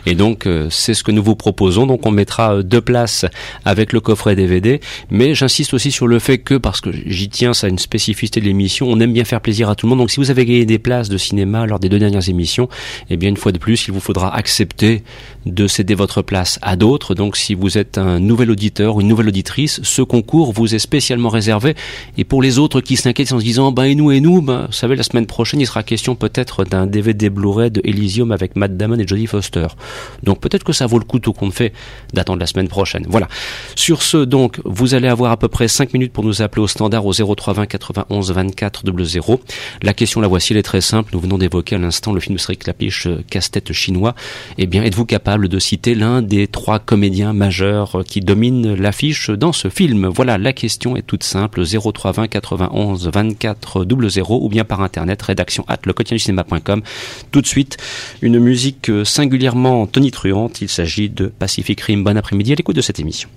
Et donc, euh, c'est ce que nous vous proposons. Donc, on mettra euh, deux places avec le coffret DVD. Mais j'insiste aussi sur le fait que, parce que j'y tiens, ça a une spécificité de l'émission, on aime bien faire plaisir à tout le monde. Donc, si vous avez gagné des places de cinéma lors des deux dernières émissions, eh bien, une fois de plus, il vous faudra accepter de céder votre place à d'autres. Donc, si vous êtes un nouvel auditeur ou une nouvelle auditrice, ce concours vous est spécialement réservé. Et pour les autres qui s'inquiètent en se disant, ben, et nous, et nous, ben, vous savez, la semaine prochaine, il sera question peut-être d'un DVD Blu-ray de Elysium avec Matt Damon et Jodie Donc peut-être que ça vaut le coup tout compte fait d'attendre la semaine prochaine. Voilà. Sur ce, donc, vous allez avoir à peu près 5 minutes pour nous appeler au standard au 0320 91 24 00. La question, la voici, elle est très simple. Nous venons d'évoquer à l'instant le film de Cédric Lapiche, euh, Casse-tête chinois. Eh bien, êtes-vous capable de citer l'un des trois comédiens majeurs euh, qui dominent l'affiche dans ce film? Voilà, la question est toute simple. 0320 91 24 00 ou bien par internet, rédaction at le Tout de suite, une musique euh, singulière Tony tonitruante. Il s'agit de Pacific Rim. Bon après-midi à l'écoute de cette émission.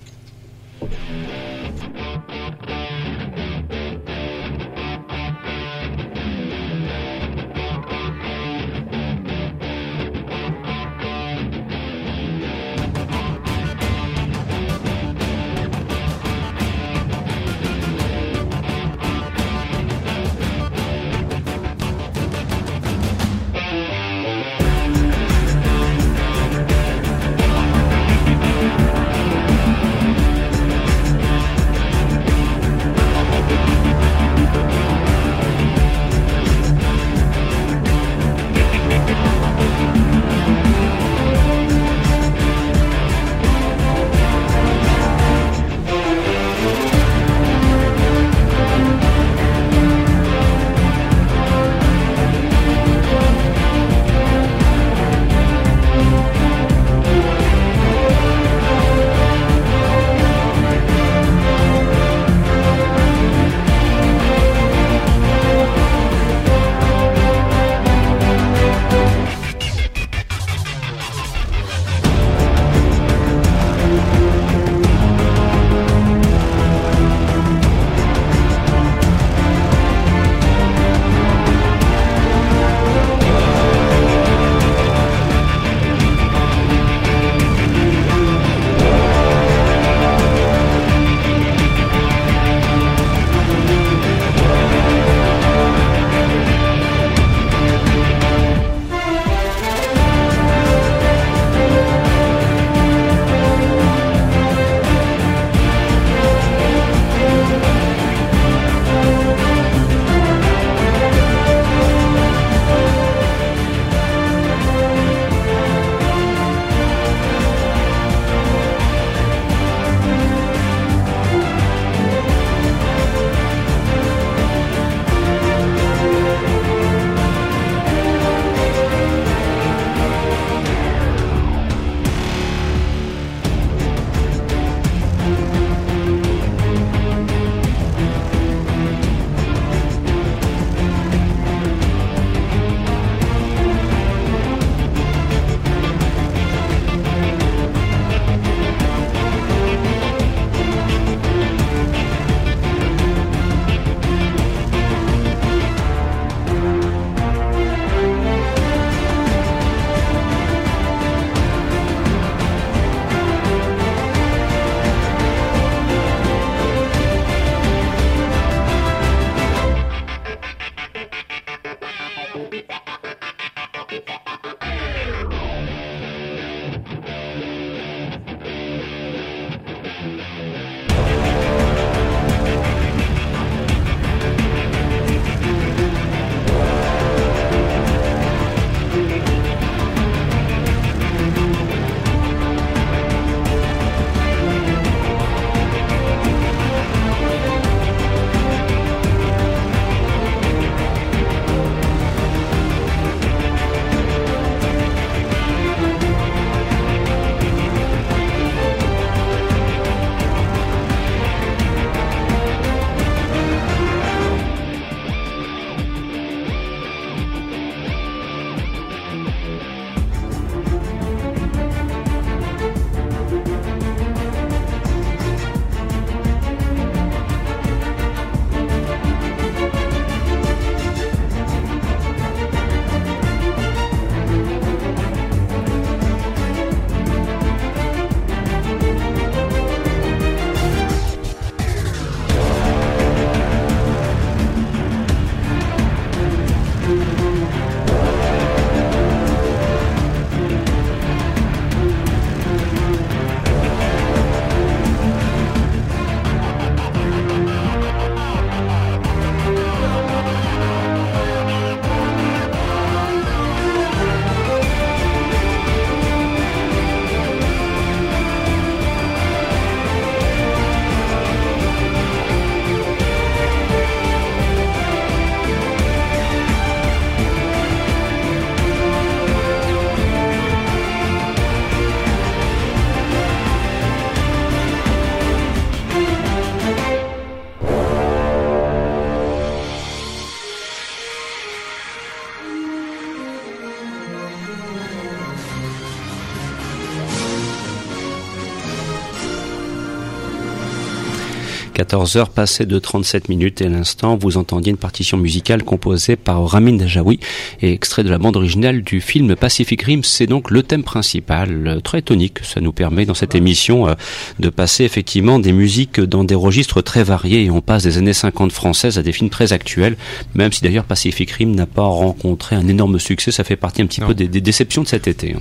14h passées de 37 minutes et à l'instant vous entendiez une partition musicale composée par Ramin Dajawi et extrait de la bande originale du film Pacific Rim. C'est donc le thème principal, euh, très tonique. Ça nous permet dans cette émission euh, de passer effectivement des musiques dans des registres très variés et on passe des années 50 françaises à des films très actuels, même si d'ailleurs Pacific Rim n'a pas rencontré un énorme succès. Ça fait partie un petit peu des, déceptions de cet été.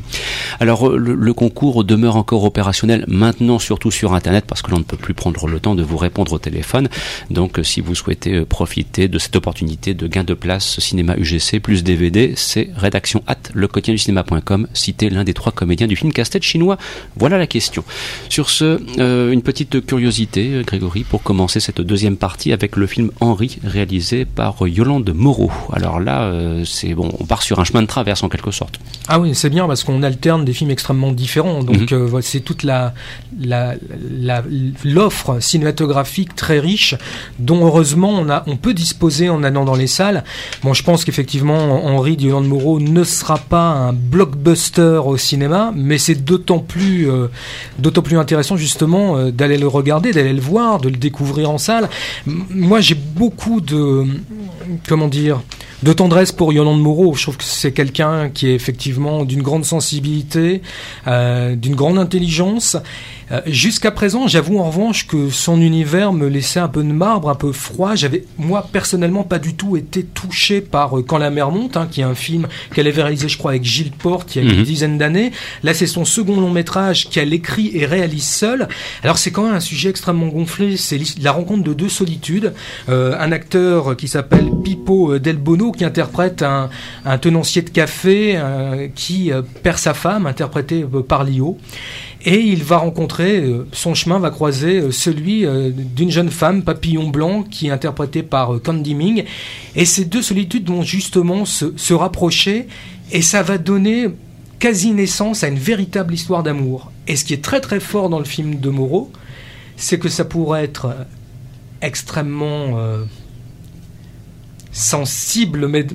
Alors euh, le, concours demeure encore opérationnel maintenant surtout sur Internet parce que l'on ne peut plus prendre le temps de vous répondre téléphone. Donc si vous souhaitez profiter de cette opportunité de gain de place cinéma UGC plus DVD, c'est rédaction at du cinéma.com, citer l'un des trois comédiens du film Casse-tête chinois. Voilà la question. Sur ce, euh, une petite curiosité, euh, Grégory, pour commencer cette deuxième partie avec le film Henri, réalisé par Yolande Moreau. Alors là, euh, c'est bon, on part sur un chemin de traverse en quelque sorte. Ah oui, c'est bien parce qu'on alterne des films extrêmement différents. Donc mhm. c'est toute la l'offre cinématographique très riche dont heureusement on a on peut disposer en allant dans les salles. Bon, je pense qu'effectivement Henri de Yolande Moreau ne sera pas un blockbuster au cinéma, mais c'est d'autant plus, euh, intéressant justement euh, d'aller le regarder, d'aller le voir, de le découvrir en salle. moi, j'ai beaucoup de, comment dire, de tendresse pour Yolande Moreau. Je trouve que c'est quelqu'un qui est effectivement d'une grande sensibilité, euh, d'une grande intelligence euh, jusqu'à présent, j'avoue en revanche que son univers me laissait un peu de marbre, un peu froid. J'avais, moi, personnellement, pas du tout été touché par euh, Quand la mer monte, hein, qui est un film qu'elle avait réalisé, je crois, avec Gilles Porte il y a une mhm. dizaine d'années. Là, c'est son second long métrage qu'elle écrit et réalise seule. Alors, c'est quand même un sujet extrêmement gonflé. C'est la rencontre de deux solitudes. Euh, un acteur qui s'appelle Pippo Del Bono, qui interprète un, un tenancier de café qui perd sa femme, interprété par Lio et il va rencontrer, euh, son chemin va croiser euh, celui euh, d'une jeune femme, Papillon Blanc, qui est interprétée par Candy Ming. Et ces deux solitudes vont justement se, se rapprocher et ça va donner quasi naissance à une véritable histoire d'amour. Et ce qui est très très fort dans le film de Moreau, c'est que ça pourrait être extrêmement sensible, mais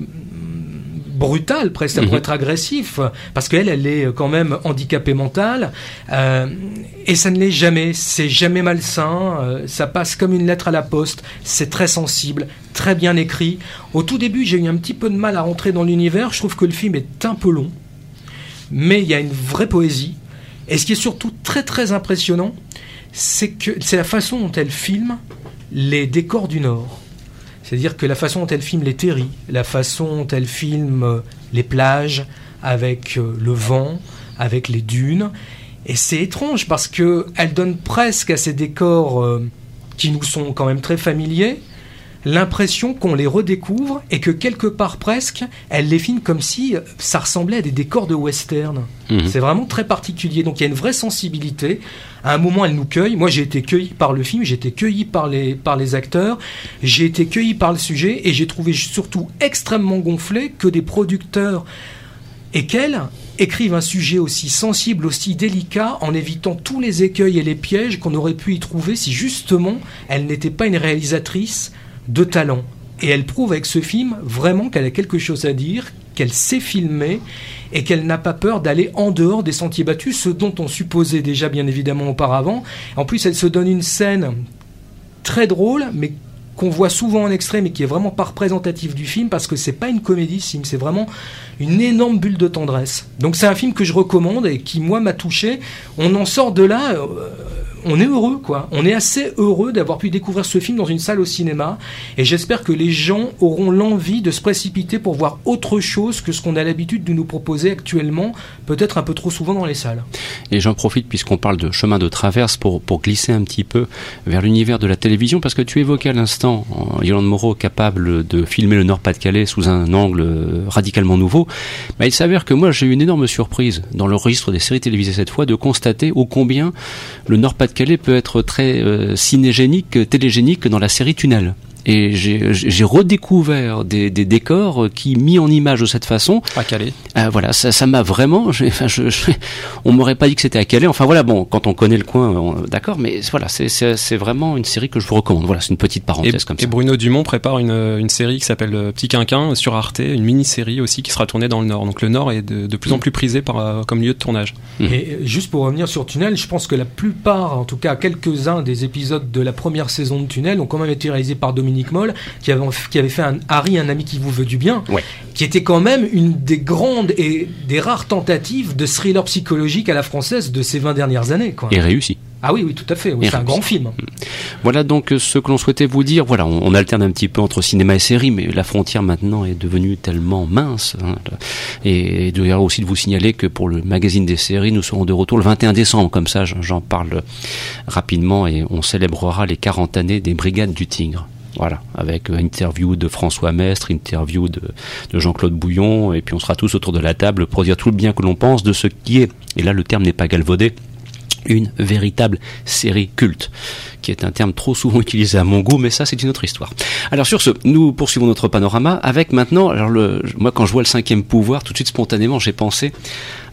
brutal, presque, mhm. être agressif, parce qu'elle, elle est quand même handicapée mentale, euh, et ça ne l'est jamais, c'est jamais malsain, euh, ça passe comme une lettre à la poste, c'est très sensible, très bien écrit. Au tout début, j'ai eu un petit peu de mal à rentrer dans l'univers, je trouve que le film est un peu long, mais il y a une vraie poésie, et ce qui est surtout très très impressionnant, c'est que c'est la façon dont elle filme les décors du Nord. C'est-à-dire que la façon dont elle filme les terris, la façon dont elle filme euh, les plages avec euh, le vent, avec les dunes, et c'est étrange parce que elle donne presque à ces décors euh, qui nous sont quand même très familiers l'impression qu'on les redécouvre et que quelque part presque, elle les filme comme si ça ressemblait à des décors de western. Mhm. C'est vraiment très particulier. Donc il y a une vraie sensibilité. À un moment, elle nous cueille. Moi, j'ai été cueilli par le film, j'ai été cueilli par les, par les acteurs, j'ai été cueilli par le sujet et j'ai trouvé surtout extrêmement gonflé que des producteurs et qu'elle écrivent un sujet aussi sensible, aussi délicat, en évitant tous les écueils et les pièges qu'on aurait pu y trouver si justement elle n'était pas une réalisatrice de talent. Et elle prouve avec ce film vraiment qu'elle a quelque chose à dire, qu'elle sait filmer et qu'elle n'a pas peur d'aller en dehors des sentiers battus, ce dont on supposait déjà bien évidemment auparavant. En plus, elle se donne une scène très drôle, mais qu'on voit souvent en extrait, mais qui est vraiment pas représentatif du film, parce que c'est pas une comédie, c'est vraiment une énorme bulle de tendresse. Donc c'est un film que je recommande et qui moi m'a touché. On en sort de là. Euh, on est heureux, quoi. On est assez heureux d'avoir pu découvrir ce film dans une salle au cinéma. Et j'espère que les gens auront l'envie de se précipiter pour voir autre chose que ce qu'on a l'habitude de nous proposer actuellement, peut-être un peu trop souvent dans les salles. Et j'en profite, puisqu'on parle de chemin de traverse, pour, glisser un petit peu vers l'univers de la télévision, parce que tu évoquais à l'instant Yolande Moreau capable de filmer le Nord-Pas-de-Calais sous un angle radicalement nouveau. Bah, il s'avère que moi, j'ai eu une énorme surprise dans le registre des séries télévisées cette fois de constater ô combien le Nord-Pas-de-Calais peut être très euh, cinégénique, télégénique dans la série Tunnel. Et j'ai redécouvert des, des, décors qui, mis en image de cette façon, à Calais. Euh, voilà, ça m'a vraiment. Enfin, je, je, on m'aurait pas dit que c'était à Calais. Enfin voilà, bon, quand on connaît le coin, d'accord, mais voilà, c'est vraiment une série que je vous recommande. Voilà, c'est une petite parenthèse comme ça. Et Bruno Dumont prépare une, une série qui s'appelle euh, Petit Quinquin sur Arte, une mini-série aussi qui sera tournée dans le Nord. Donc le Nord est de, de plus en plus prisé par, euh, comme lieu de tournage. Et juste pour revenir sur Tunnel, je pense que la plupart, en tout cas quelques-uns des épisodes de la première saison de Tunnel ont quand même été réalisés par Dominique Moll, qui avait, qui avait fait un Harry, un ami qui vous veut du bien, qui était quand même une des grandes et des rares tentatives de thriller psychologique à la française de ces 20 dernières années. Quoi. Et réussi. Ah oui, oui, tout à fait. c'est un grand film. Voilà donc euh, ce que l'on souhaitait vous dire. Voilà, on, alterne un petit peu entre cinéma et série, mais la frontière maintenant est devenue tellement mince. Hein, et, d'ailleurs aussi de vous signaler que pour le magazine des séries, nous serons de retour le 21 décembre. Comme ça, j'en parle rapidement et on célébrera les 40 années des Brigades du Tigre. Voilà, avec interview de François Mestre, interview de Jean-Claude Bouillon, et puis on sera tous autour de la table pour dire tout le bien que l'on pense de ce qui est, et là le terme n'est pas galvaudé, une véritable série culte, qui est un terme trop souvent (laughs) utilisé à mon goût, mais ça c'est une autre histoire. Alors sur ce, nous poursuivons notre panorama avec maintenant, alors moi quand je vois le cinquième pouvoir, tout de suite spontanément j'ai pensé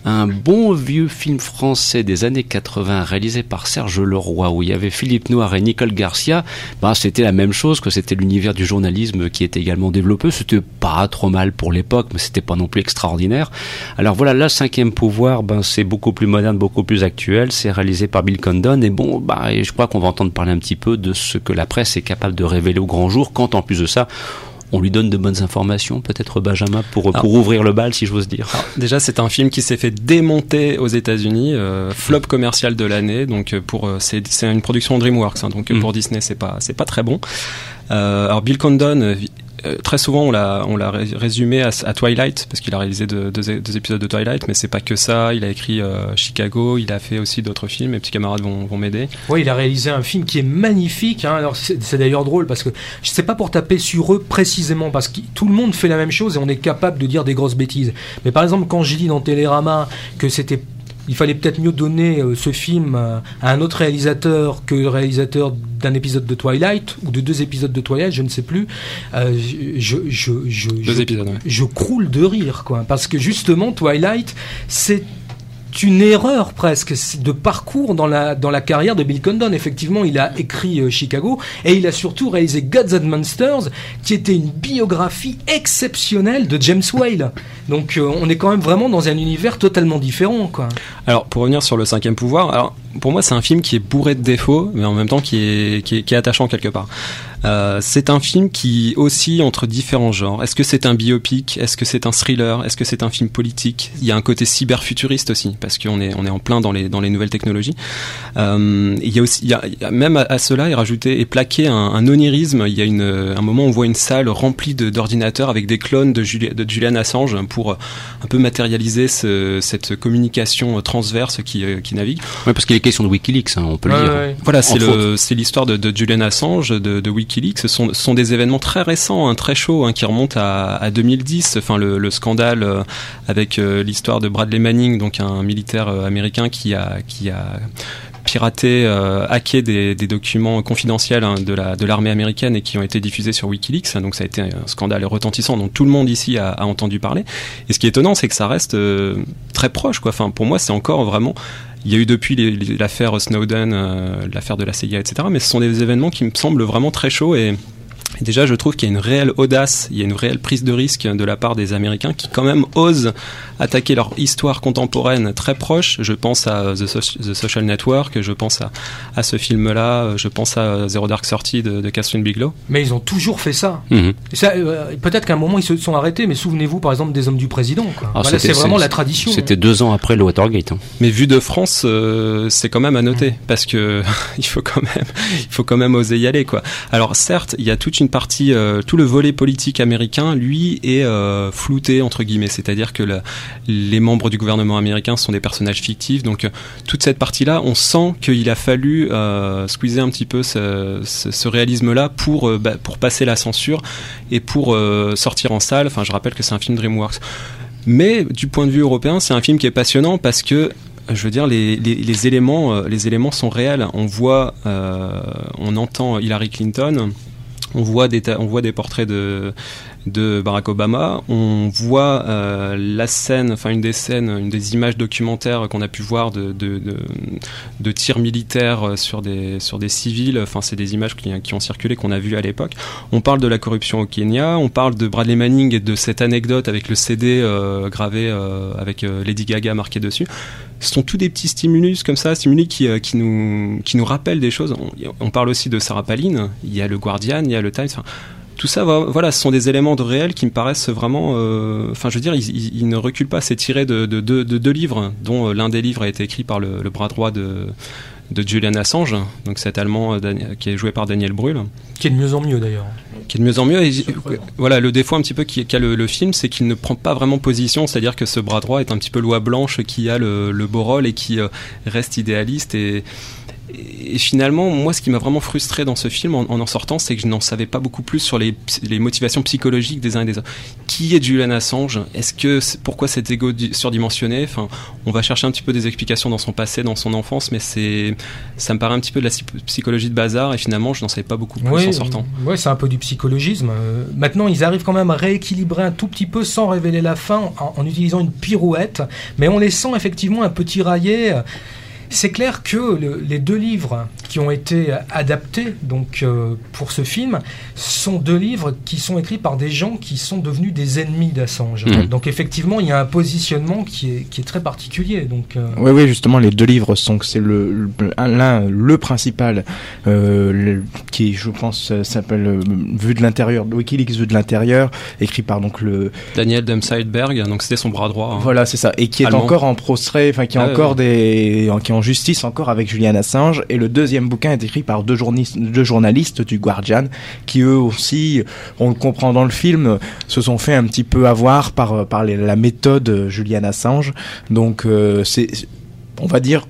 un bon vieux film français des années 80 réalisé par Serge Leroy où il y avait Philippe Noir et Nicole Garcia, bah, c'était la même chose que c'était l'univers du journalisme qui était également développé. C'était pas trop mal pour l'époque, mais c'était pas non plus extraordinaire. Alors voilà, là, cinquième pouvoir, ben, c'est beaucoup plus moderne, beaucoup plus actuel. C'est réalisé par Bill Condon et bon, bah, je crois qu'on va entendre parler un petit peu de ce que la presse est capable de révéler au grand jour quand en plus de ça, on lui donne de bonnes informations, peut-être Benjamin, pour, pour ouvrir le bal, si j'ose dire. déjà, c'est un film qui s'est fait démonter aux États-Unis, euh, flop commercial de l'année. Donc, euh, pour euh, c'est une production DreamWorks, hein, donc mm. pour Disney, c'est pas c'est pas très bon. alors, Bill Condon euh, très souvent on l'a résumé à, Twilight parce qu'il a réalisé deux, épisodes de Twilight mais c'est pas que ça. Il a écrit euh, Chicago il a fait aussi d'autres films mes petits camarades vont, m'aider. Oui il a réalisé un film qui est magnifique hein. alors c'est d'ailleurs drôle parce que sais pas pour taper sur eux précisément parce que tout le monde fait la même chose et on est capable de dire des grosses bêtises. Mais par exemple quand j'ai dit dans Télérama que c'était il fallait peut-être mieux donner euh, ce film euh, à un autre réalisateur que le réalisateur d'un épisode de Twilight ou de deux épisodes de Twilight, je ne sais plus. Euh, je, je, je, deux épisodes, je croule de rire, quoi, parce que justement Twilight, c'est une erreur presque de parcours dans la, dans la carrière de Bill Condon. Effectivement, il a écrit euh, Chicago et il a surtout réalisé Gods and Monsters, qui était une biographie exceptionnelle de James Whale. Donc euh, on est quand même vraiment dans un univers totalement différent. Alors pour revenir sur le cinquième pouvoir, alors pour moi c'est un film qui est bourré de défauts, mais en même temps qui est, qui est attachant quelque part. Euh, c'est un film qui oscille entre différents genres. Est-ce que c'est un biopic? Est-ce que c'est un thriller? Est-ce que c'est un film politique? Il y a un côté cyberfuturiste aussi, parce qu'on est, on est en plein dans les, dans les nouvelles technologies. Euh, il y a aussi, il y a, même à, cela, il rajouté et plaqué un, un, onirisme. Il y a une, un moment où on voit une salle remplie d'ordinateurs avec des clones de, de Julian Assange pour euh, un peu matérialiser ce, cette communication transverse qui, euh, qui navigue. Oui, parce qu'il est question de WikiLeaks, hein, on peut le dire. Voilà, c'est l'histoire de, de, Julian Assange, de, de WikiLeaks ce sont, des événements très récents, hein, très chauds, hein, qui remontent à, à 2010. Enfin, le, le scandale euh, avec euh, l'histoire de Bradley Manning, donc un militaire euh, américain qui a, piraté, hacké des, documents confidentiels hein, de la de l'armée américaine et qui ont été diffusés sur WikiLeaks. Donc ça a été un scandale retentissant dont tout le monde ici a, entendu parler. Et ce qui est étonnant, c'est que ça reste très proche. Enfin, pour moi, c'est encore vraiment il y a eu depuis l'affaire Snowden, euh, l'affaire de la CIA, etc. Mais ce sont des événements qui me semblent vraiment très chauds et déjà, je trouve qu'il y a une réelle audace, il y a une réelle prise de risque de la part des Américains qui quand même osent attaquer leur histoire contemporaine très proche. Je pense à The, Social Network, je pense à, à ce film-là, je pense à Zero Dark Thirty de, de Catherine Bigelow. Mais ils ont toujours fait ça. Mhm. ça euh, Peut-être qu'à un moment ils se sont arrêtés, mais souvenez-vous par exemple des Hommes du Président. Ah, c'est vraiment la tradition. C'était deux ans après le Watergate. Hein. Mais vu de France, euh, c'est quand même à noter mhm. parce que (laughs) il faut quand même, il faut quand même oser y aller quoi. Alors certes, il y a toute une partie, euh, tout le volet politique américain, lui, est euh, flouté entre guillemets, c'est-à-dire que les membres du gouvernement américain sont des personnages fictifs. Donc euh, toute cette partie-là, on sent qu'il a fallu squeezer un petit peu ce, réalisme-là pour bah, pour passer la censure et pour sortir en salle. Enfin, je rappelle que c'est un film DreamWorks. Mais du point de vue européen, c'est un film qui est passionnant parce que je veux dire, les, éléments, les éléments sont réels. On voit, on entend Hillary Clinton on voit des, portraits de, de Barack Obama. On voit euh, la scène, enfin une des scènes, une des images documentaires qu'on a pu voir de, de, tirs militaires sur des, sur des civils. Enfin, c'est des images qui, qui ont circulé, qu'on a vues à l'époque. On parle de la corruption au Kenya. On parle de Bradley Manning et de cette anecdote avec le CD euh, gravé euh, avec Lady Gaga marqué dessus. Ce sont tous des petits stimulus comme ça, stimuli qui, qui, nous, qui nous rappellent des choses. On, on, parle aussi de Sarah Palin. Il y a le Guardian, il y a le Times. Enfin, tout ça, voilà, ce sont des éléments de réel qui me paraissent vraiment. Euh, enfin, je veux dire, ils, ne reculent pas. C'est tiré de deux livres, dont euh, l'un des livres a été écrit par le, bras droit de, Julian Assange, donc cet Allemand euh, qui est joué par Daniel Brühl. Qui est de mieux en mieux d'ailleurs. Qui est de mieux en mieux. Et, voilà, le défaut un petit peu qu'a le, film, c'est qu'il ne prend pas vraiment position, c'est-à-dire que ce bras droit est un petit peu loi blanche qui a le, beau rôle et qui reste idéaliste et et finalement, moi, ce qui m'a vraiment frustré dans ce film, en en, sortant, c'est que je n'en savais pas beaucoup plus sur les, les, motivations psychologiques des uns et des autres. Qui est Julian Assange? Est-ce que pourquoi cet ego surdimensionné? Enfin, on va chercher un petit peu des explications dans son passé, dans son enfance, mais c'est, ça me paraît un petit peu de la psychologie de bazar. Et finalement, je n'en savais pas beaucoup plus en sortant. Oui, c'est un peu du psychologisme. Euh, maintenant, ils arrivent quand même à rééquilibrer un tout petit peu sans révéler la fin, en, en utilisant une pirouette, mais on les sent effectivement un peu tiraillés. C'est clair que les deux livres qui ont été adaptés donc euh, pour ce film sont deux livres qui sont écrits par des gens qui sont devenus des ennemis d'Assange. Mmh. Donc effectivement, il y a un positionnement qui est, qui est très particulier. Donc euh, oui, oui, justement, les deux livres sont c'est le l'un le, principal euh, qui, je pense, s'appelle Vue de l'intérieur, WikiLeaks Vue de l'intérieur, écrit par donc le Daniel Demseidberg, donc c'était son bras droit. Hein. Voilà, c'est ça, et qui est encore en procès, enfin qui est ah encore des, qui en justice encore avec Julian Assange. Et le deuxième bouquin est écrit par deux, journalistes du Guardian qui eux aussi, on le comprend dans le film, se sont fait un petit peu avoir par, par la méthode Julian Assange. Donc euh, c'est, on va dire,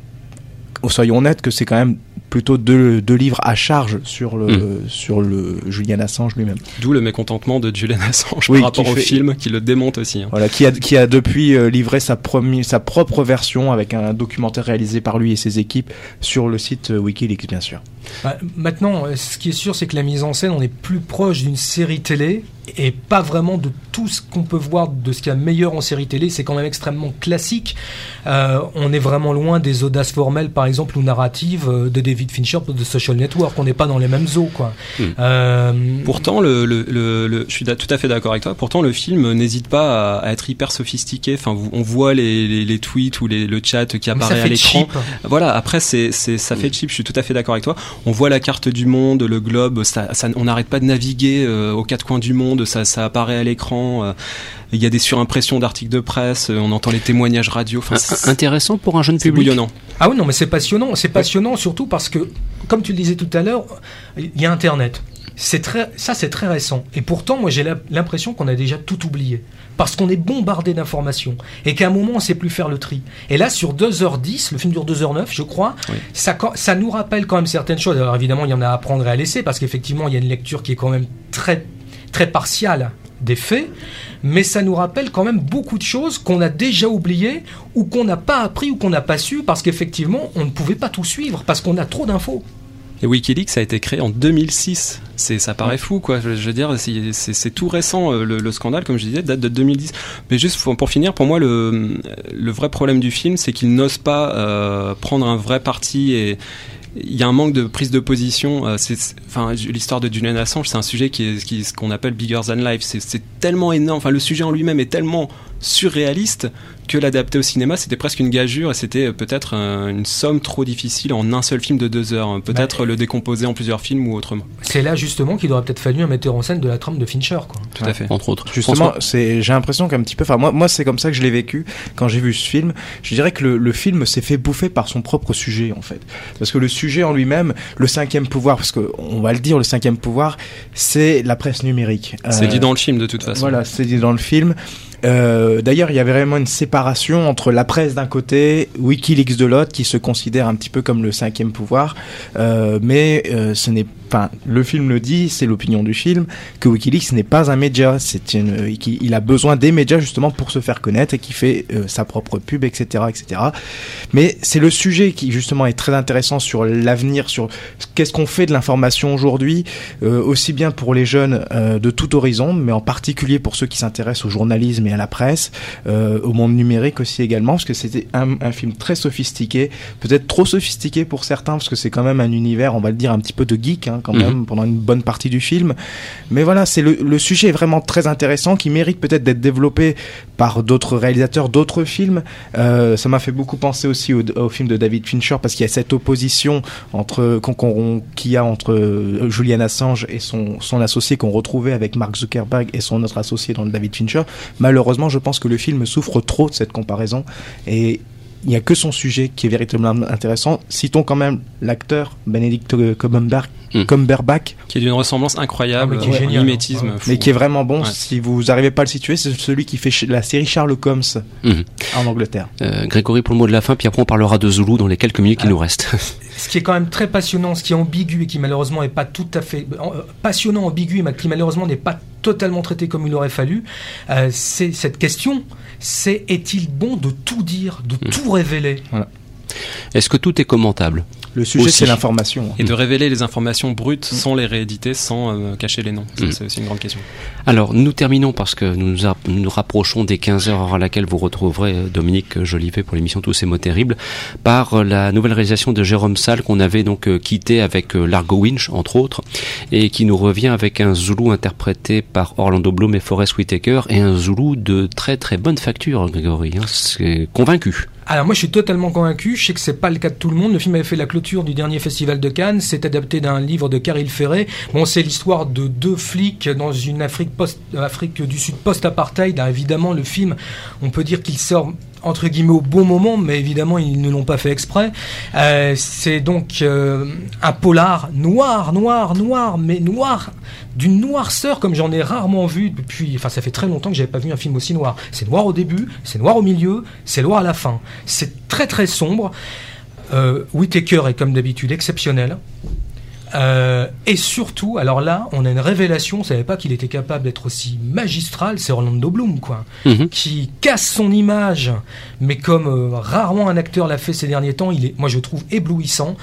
soyons honnêtes, que c'est quand même plutôt deux, deux, livres à charge sur le, hmm. sur le Julian Assange lui-même. D'où le mécontentement de Julian Assange par rapport au film qui le démonte aussi. Hein. Voilà, qui a, qui a depuis euh, livré sa, sa propre version avec un documentaire réalisé par lui et ses équipes sur le site euh, Wikileaks, bien sûr. Bah, maintenant, euh, ce qui est sûr, c'est que la mise en scène, on est plus proche d'une série télé et pas vraiment de tout ce qu'on peut voir de ce qu'il y a de meilleur en série télé. C'est quand même extrêmement classique. Euh, on est vraiment loin des audaces formelles, par exemple, ou narratives euh, de David Fincher ou de Social Network. On n'est pas dans les mêmes eaux, quoi. Hmm. Euh, pourtant, le, le, le, je suis tout à fait d'accord avec toi. Pourtant, le film n'hésite pas à, être hyper sophistiqué. Enfin, on voit les, les, tweets ou les, le chat qui apparaît à l'écran. Voilà. Après, c'est, ça fait cheap. Je suis tout à fait d'accord avec toi. On voit la carte du monde, le globe. Ça, ça on n'arrête pas de naviguer aux quatre coins du monde ça, ça apparaît à l'écran. Euh, il y a des surimpressions d'articles de presse, euh, on entend les témoignages radio. Enfin, intéressant pour un jeune public. Bouillonnant. Ah oui, non, mais c'est passionnant. C'est passionnant surtout parce que, comme tu le disais tout à l'heure, il y a Internet. C'est très, ça, c'est très récent. Et pourtant, moi, j'ai l'impression qu'on a déjà tout oublié. Parce qu'on est bombardé d'informations. Et qu'à un moment, on ne sait plus faire le tri. Et là, sur 2h10, le film dure 2h09, je crois, ça, ça nous rappelle quand même certaines choses. Alors, évidemment, il y en a à prendre et à laisser, parce qu'effectivement, il y a une lecture qui est quand même très très partial des faits, mais ça nous rappelle quand même beaucoup de choses qu'on a déjà oubliées ou qu'on n'a pas appris ou qu'on n'a pas su parce qu'effectivement on ne pouvait pas tout suivre parce qu'on a trop d'infos. Et Wikileaks a été créé en 2006. C'est, ça paraît fou, quoi. Je, veux dire, c'est, tout récent. Euh, le, scandale, comme je disais, date de 2010. Mais juste pour finir, pour moi, le, le vrai problème du film, c'est qu'il n'ose pas euh, prendre un vrai parti et, il y a un manque de prise de position. Euh, c'est, enfin, l'histoire de Julian Assange, c'est un sujet qui est, qui, ce qu'on appelle bigger than life. C'est, c'est tellement énorme. Enfin, le sujet en lui-même est tellement surréaliste que l'adapter au cinéma, c'était presque une gageure et c'était peut-être une somme trop difficile en un seul film de deux heures. Peut-être bah, le décomposer en plusieurs films ou autrement. C'est là justement qu'il aurait peut-être fallu un metteur en scène de la trame de Fincher. Quoi. Tout à fait. Entre autres. Justement, c'est, j'ai l'impression qu'un petit peu, enfin moi, moi c'est comme ça que je l'ai vécu quand j'ai vu ce film. Je dirais que le, le film s'est fait bouffer par son propre sujet en fait, parce que le sujet en lui-même, le cinquième pouvoir, parce que on va le dire, le cinquième pouvoir, c'est la presse numérique. C'est dit dans le film de toute façon. Voilà, c'est dit dans le film. Euh, d'ailleurs, il y avait vraiment une séparation entre la presse d'un côté, WikiLeaks de l'autre, qui se considère un petit peu comme le cinquième pouvoir. Euh, mais euh, ce n'est le film le dit, c'est l'opinion du film, que WikiLeaks n'est pas un média. C'est une, il a besoin des médias justement pour se faire connaître et qui fait euh, sa propre pub, etc., etc. Mais c'est le sujet qui justement est très intéressant sur l'avenir, sur qu'est-ce qu'on fait de l'information aujourd'hui, euh, aussi bien pour les jeunes euh, de tout horizon, mais en particulier pour ceux qui s'intéressent au journalisme et à la presse, au monde numérique aussi également, parce que c'était un, un film très sophistiqué, peut-être trop sophistiqué pour certains, parce que c'est quand même un univers, on va le dire, un petit peu de geek hein, quand mhm. même pendant une bonne partie du film. Mais voilà, c'est le, le, sujet est vraiment très intéressant, qui mérite peut-être d'être développé par d'autres réalisateurs, d'autres films. Euh, ça m'a fait beaucoup penser aussi au, au, film de David Fincher parce qu'il y a cette opposition entre qu'il y a entre euh, Julian Assange et son, son associé qu'on retrouvait avec Mark Zuckerberg et son autre associé dans le David Fincher. Malheureusement, je pense que le film souffre trop de cette comparaison et il n'y a que son sujet qui est véritablement intéressant. Citons quand même l'acteur Benedict Cumberbatch, mm. qui est d'une ressemblance incroyable, ah, qui est mimétisme, mais qui est vraiment bon. Si vous n'arrivez pas à le situer, c'est celui qui fait la série Sherlock Holmes mm. en Angleterre. Euh, Grégory pour le mot de la fin, puis après on parlera de Zulu dans les quelques minutes qui ah. nous restent. (laughs) ce qui est quand même très passionnant, ce qui est ambigu et qui malheureusement n'est pas tout à fait euh, passionnant, ambigu, mais qui malheureusement n'est pas totalement traité comme il aurait fallu, euh, c'est cette question c'est est-il bon de tout dire, de hmm. tout révéler? Est-ce que tout est commentable le sujet, c'est l'information. Et de révéler les informations brutes sans les rééditer, sans euh, cacher les noms. Mm. C'est aussi une grande question. Alors, nous terminons parce que nous nous rapprochons des 15 heures à laquelle vous retrouverez euh, Dominique Jolivet pour l'émission Tous ces mots terribles, par euh, la nouvelle réalisation de Jérôme Salle qu'on avait donc quitté avec Largo Winch, entre autres, et qui nous revient avec un Zoulou interprété par Orlando Bloom et Forrest Whitaker, et un Zoulou de très très bonne facture, Grégory. Hein, c'est convaincu. Alors moi je suis totalement convaincu, je sais que c'est pas le cas de tout le monde. Le film avait fait la clôture du dernier festival de Cannes, c'est adapté d'un livre de Caril Ferré. Bon, c'est l'histoire de deux flics dans une Afrique post Afrique du Sud post-apartheid. évidemment, le film, on peut dire qu'il sort entre guillemets au bon moment, mais évidemment ils ne l'ont pas fait exprès. Euh, c'est donc euh, un polar noir, noir, noir, mais noir d'une noirceur comme j'en ai rarement vu depuis. Enfin, ça fait très longtemps que j'avais pas vu un film aussi noir. C'est noir au début, c'est noir au milieu, c'est noir à la fin. C'est très très sombre. Euh, Whitaker est comme d'habitude exceptionnel. Euh, et surtout, alors là, on a une révélation. On savait pas qu'il était capable d'être aussi magistral. C'est Orlando Bloom, quoi, mhm. qui casse son image, mais comme euh, rarement un acteur l'a fait ces derniers temps. Il est, moi, je trouve éblouissant.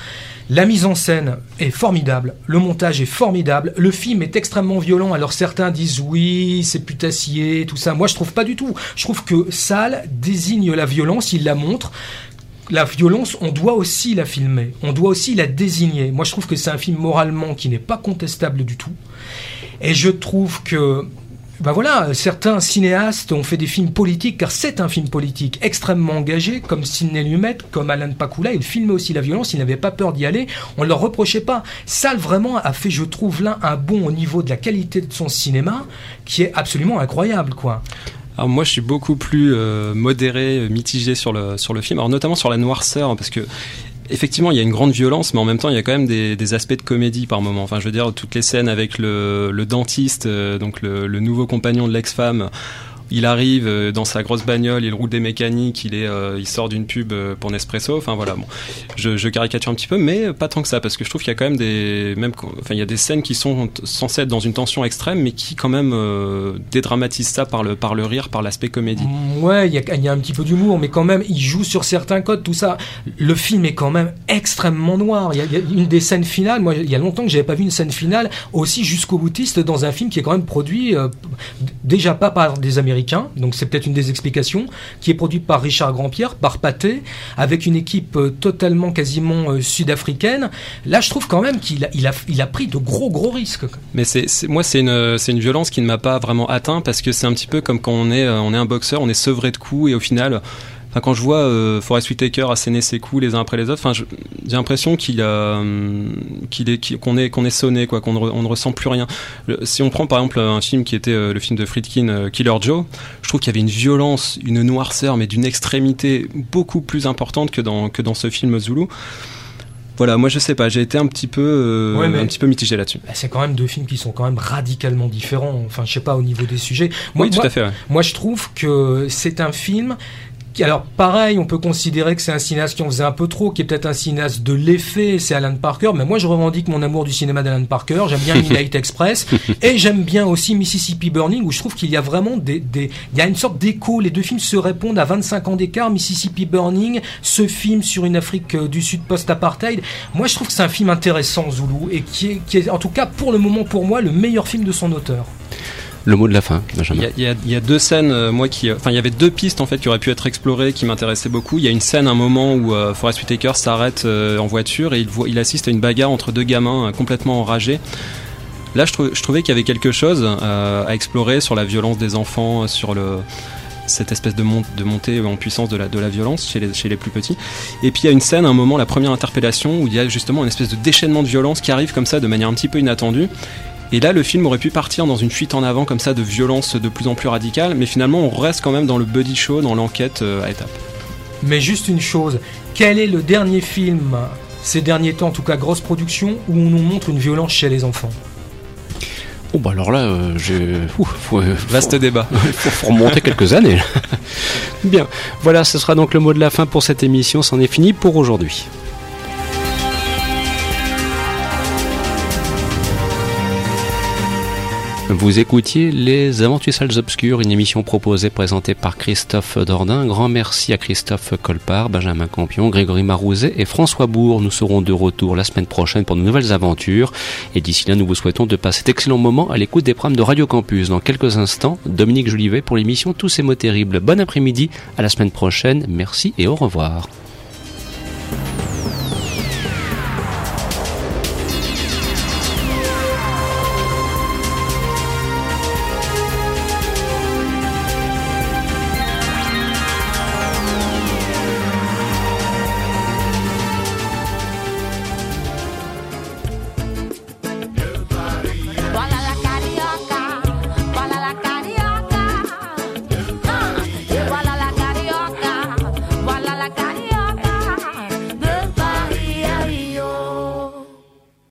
La mise en scène est formidable, le montage est formidable, le film est extrêmement violent. Alors certains disent oui, c'est putassier, tout ça. Moi, je trouve pas du tout. Je trouve que Sale désigne la violence, il la montre la violence, on doit aussi la filmer, on doit aussi la désigner. Moi, je trouve que c'est un film moralement qui n'est pas contestable du tout. Et je trouve que, ben voilà, certains cinéastes ont fait des films politiques, car c'est un film politique extrêmement engagé, comme Sidney Lumet, comme Alan Pakula. Il filmait aussi la violence, il n'avait pas peur d'y aller. On ne leur reprochait pas. Sal vraiment a fait, je trouve, là un bon au niveau de la qualité de son cinéma, qui est absolument incroyable, quoi. Alors moi, je suis beaucoup plus euh, modéré, mitigé sur le sur le film. Alors notamment sur la noirceur, parce que effectivement, il y a une grande violence, mais en même temps, il y a quand même des, des aspects de comédie par moment. Enfin, je veux dire, toutes les scènes avec le, le dentiste, euh, donc le, le nouveau compagnon de l'ex-femme il arrive euh, dans sa grosse bagnole, il roule des mécaniques, il euh, sort d'une pub euh, pour Nespresso. Enfin voilà, bon, je, caricature un petit peu, mais pas tant que ça, parce que je trouve qu'il y a quand même des, enfin il y a des scènes qui sont censées être dans une tension extrême, mais qui quand même dédramatisent ça par le, par le rire, par l'aspect comédie. Mm, ouais, il y a, y a un petit peu d'humour, mais quand même, il joue sur certains codes, tout ça. Le film est quand même extrêmement noir. Il y, a, une des scènes finales. Moi, il y a longtemps que j'avais pas vu une scène finale aussi jusqu'au boutiste dans un film qui est quand même produit déjà pas par des Américains donc c'est peut-être une des explications, qui est produit par Richard Grandpierre, par Pathé, avec une équipe euh, totalement quasiment euh, sud-africaine. Là, je trouve quand même qu'il a, pris de gros gros risques. Mais c'est, moi, c'est une, c'est une violence qui ne m'a pas vraiment atteint parce que c'est un petit peu comme quand on est, euh, on est un boxeur, on est sevré de coups et au final, Enfin, quand je vois euh, Forest Whitaker asséner ses coups les uns après les autres, enfin, j'ai l'impression qu'il a, hum, qu'il est, qu'on est, qu'on est sonné, quoi, qu'on ne, on ne ressent plus rien. si on prend par exemple un film qui était euh, le film de Friedkin, euh, Killer Joe, je trouve qu'il y avait une violence, une noirceur, mais d'une extrémité beaucoup plus importante que dans que dans ce film Zulu voilà, moi je sais pas, j'ai été un petit peu, un petit peu mitigé là-dessus. Bah, c'est quand même deux films qui sont quand même radicalement différents. Enfin, je sais pas au niveau des sujets. Moi, oui, tout à fait. Moi, je trouve que c'est un film alors pareil, on peut considérer que c'est un cinéaste qui en faisait un peu trop, qui est peut-être un cinéaste de l'effet, c'est Alan Parker, mais moi je revendique mon amour du cinéma d'Alan Parker, j'aime bien (laughs) Midnight Express, et j'aime bien aussi Mississippi Burning, où je trouve qu'il y a vraiment des, des il y a une sorte d'écho, les deux films se répondent à 25 ans d'écart, Mississippi Burning, ce film sur une Afrique euh, du Sud post-apartheid, moi je trouve que c'est un film intéressant, Zulu, et qui est, qui est en tout cas pour le moment pour moi le meilleur film de son auteur le mot de la fin, Benjamin. Il y, a, deux scènes, euh, moi qui, enfin, il y avait deux pistes en fait qui auraient pu être explorées, qui m'intéressaient beaucoup. Il y a une scène, un moment où euh, Forest Whitaker s'arrête euh, en voiture et il, voit, il assiste à une bagarre entre deux gamins complètement enragés. Là, je, trouvais qu'il y avait quelque chose à explorer sur la violence des enfants, sur cette espèce de, montée en puissance de la, violence chez les plus petits. Et puis il y a une scène, un moment, la première interpellation, où il y a justement une espèce de déchaînement de violence qui arrive comme ça de manière un petit peu inattendue. Et là, le film aurait pu partir dans une fuite en avant comme ça de violence de plus en plus radicale, mais finalement, on reste quand même dans le buddy show, dans l'enquête euh, à étapes. Mais juste une chose, quel est le dernier film, ces derniers temps, en tout cas grosse production, où on nous montre une violence chez les enfants? Oh bah alors là, euh, j'ai... Vaste débat. (laughs) Il faut, remonter (laughs) quelques années. Bien, voilà, ce sera donc le mot de la fin pour cette émission. C'en est fini pour aujourd'hui. Vous écoutiez Les Aventures Salles Obscures, une émission proposée, présentée par Christophe Dordain. Grand merci à Christophe Colpart, Benjamin Campion, Grégory Marouzet et François Bourg. Nous serons de retour la semaine prochaine pour de nouvelles aventures. Et d'ici là, nous vous souhaitons de passer d'excellents moments à l'écoute des programmes de Radio Campus. Dans quelques instants, Dominique Jolivet pour l'émission Tous ces mots terribles. Bon après-midi, à la semaine prochaine. Merci et au revoir.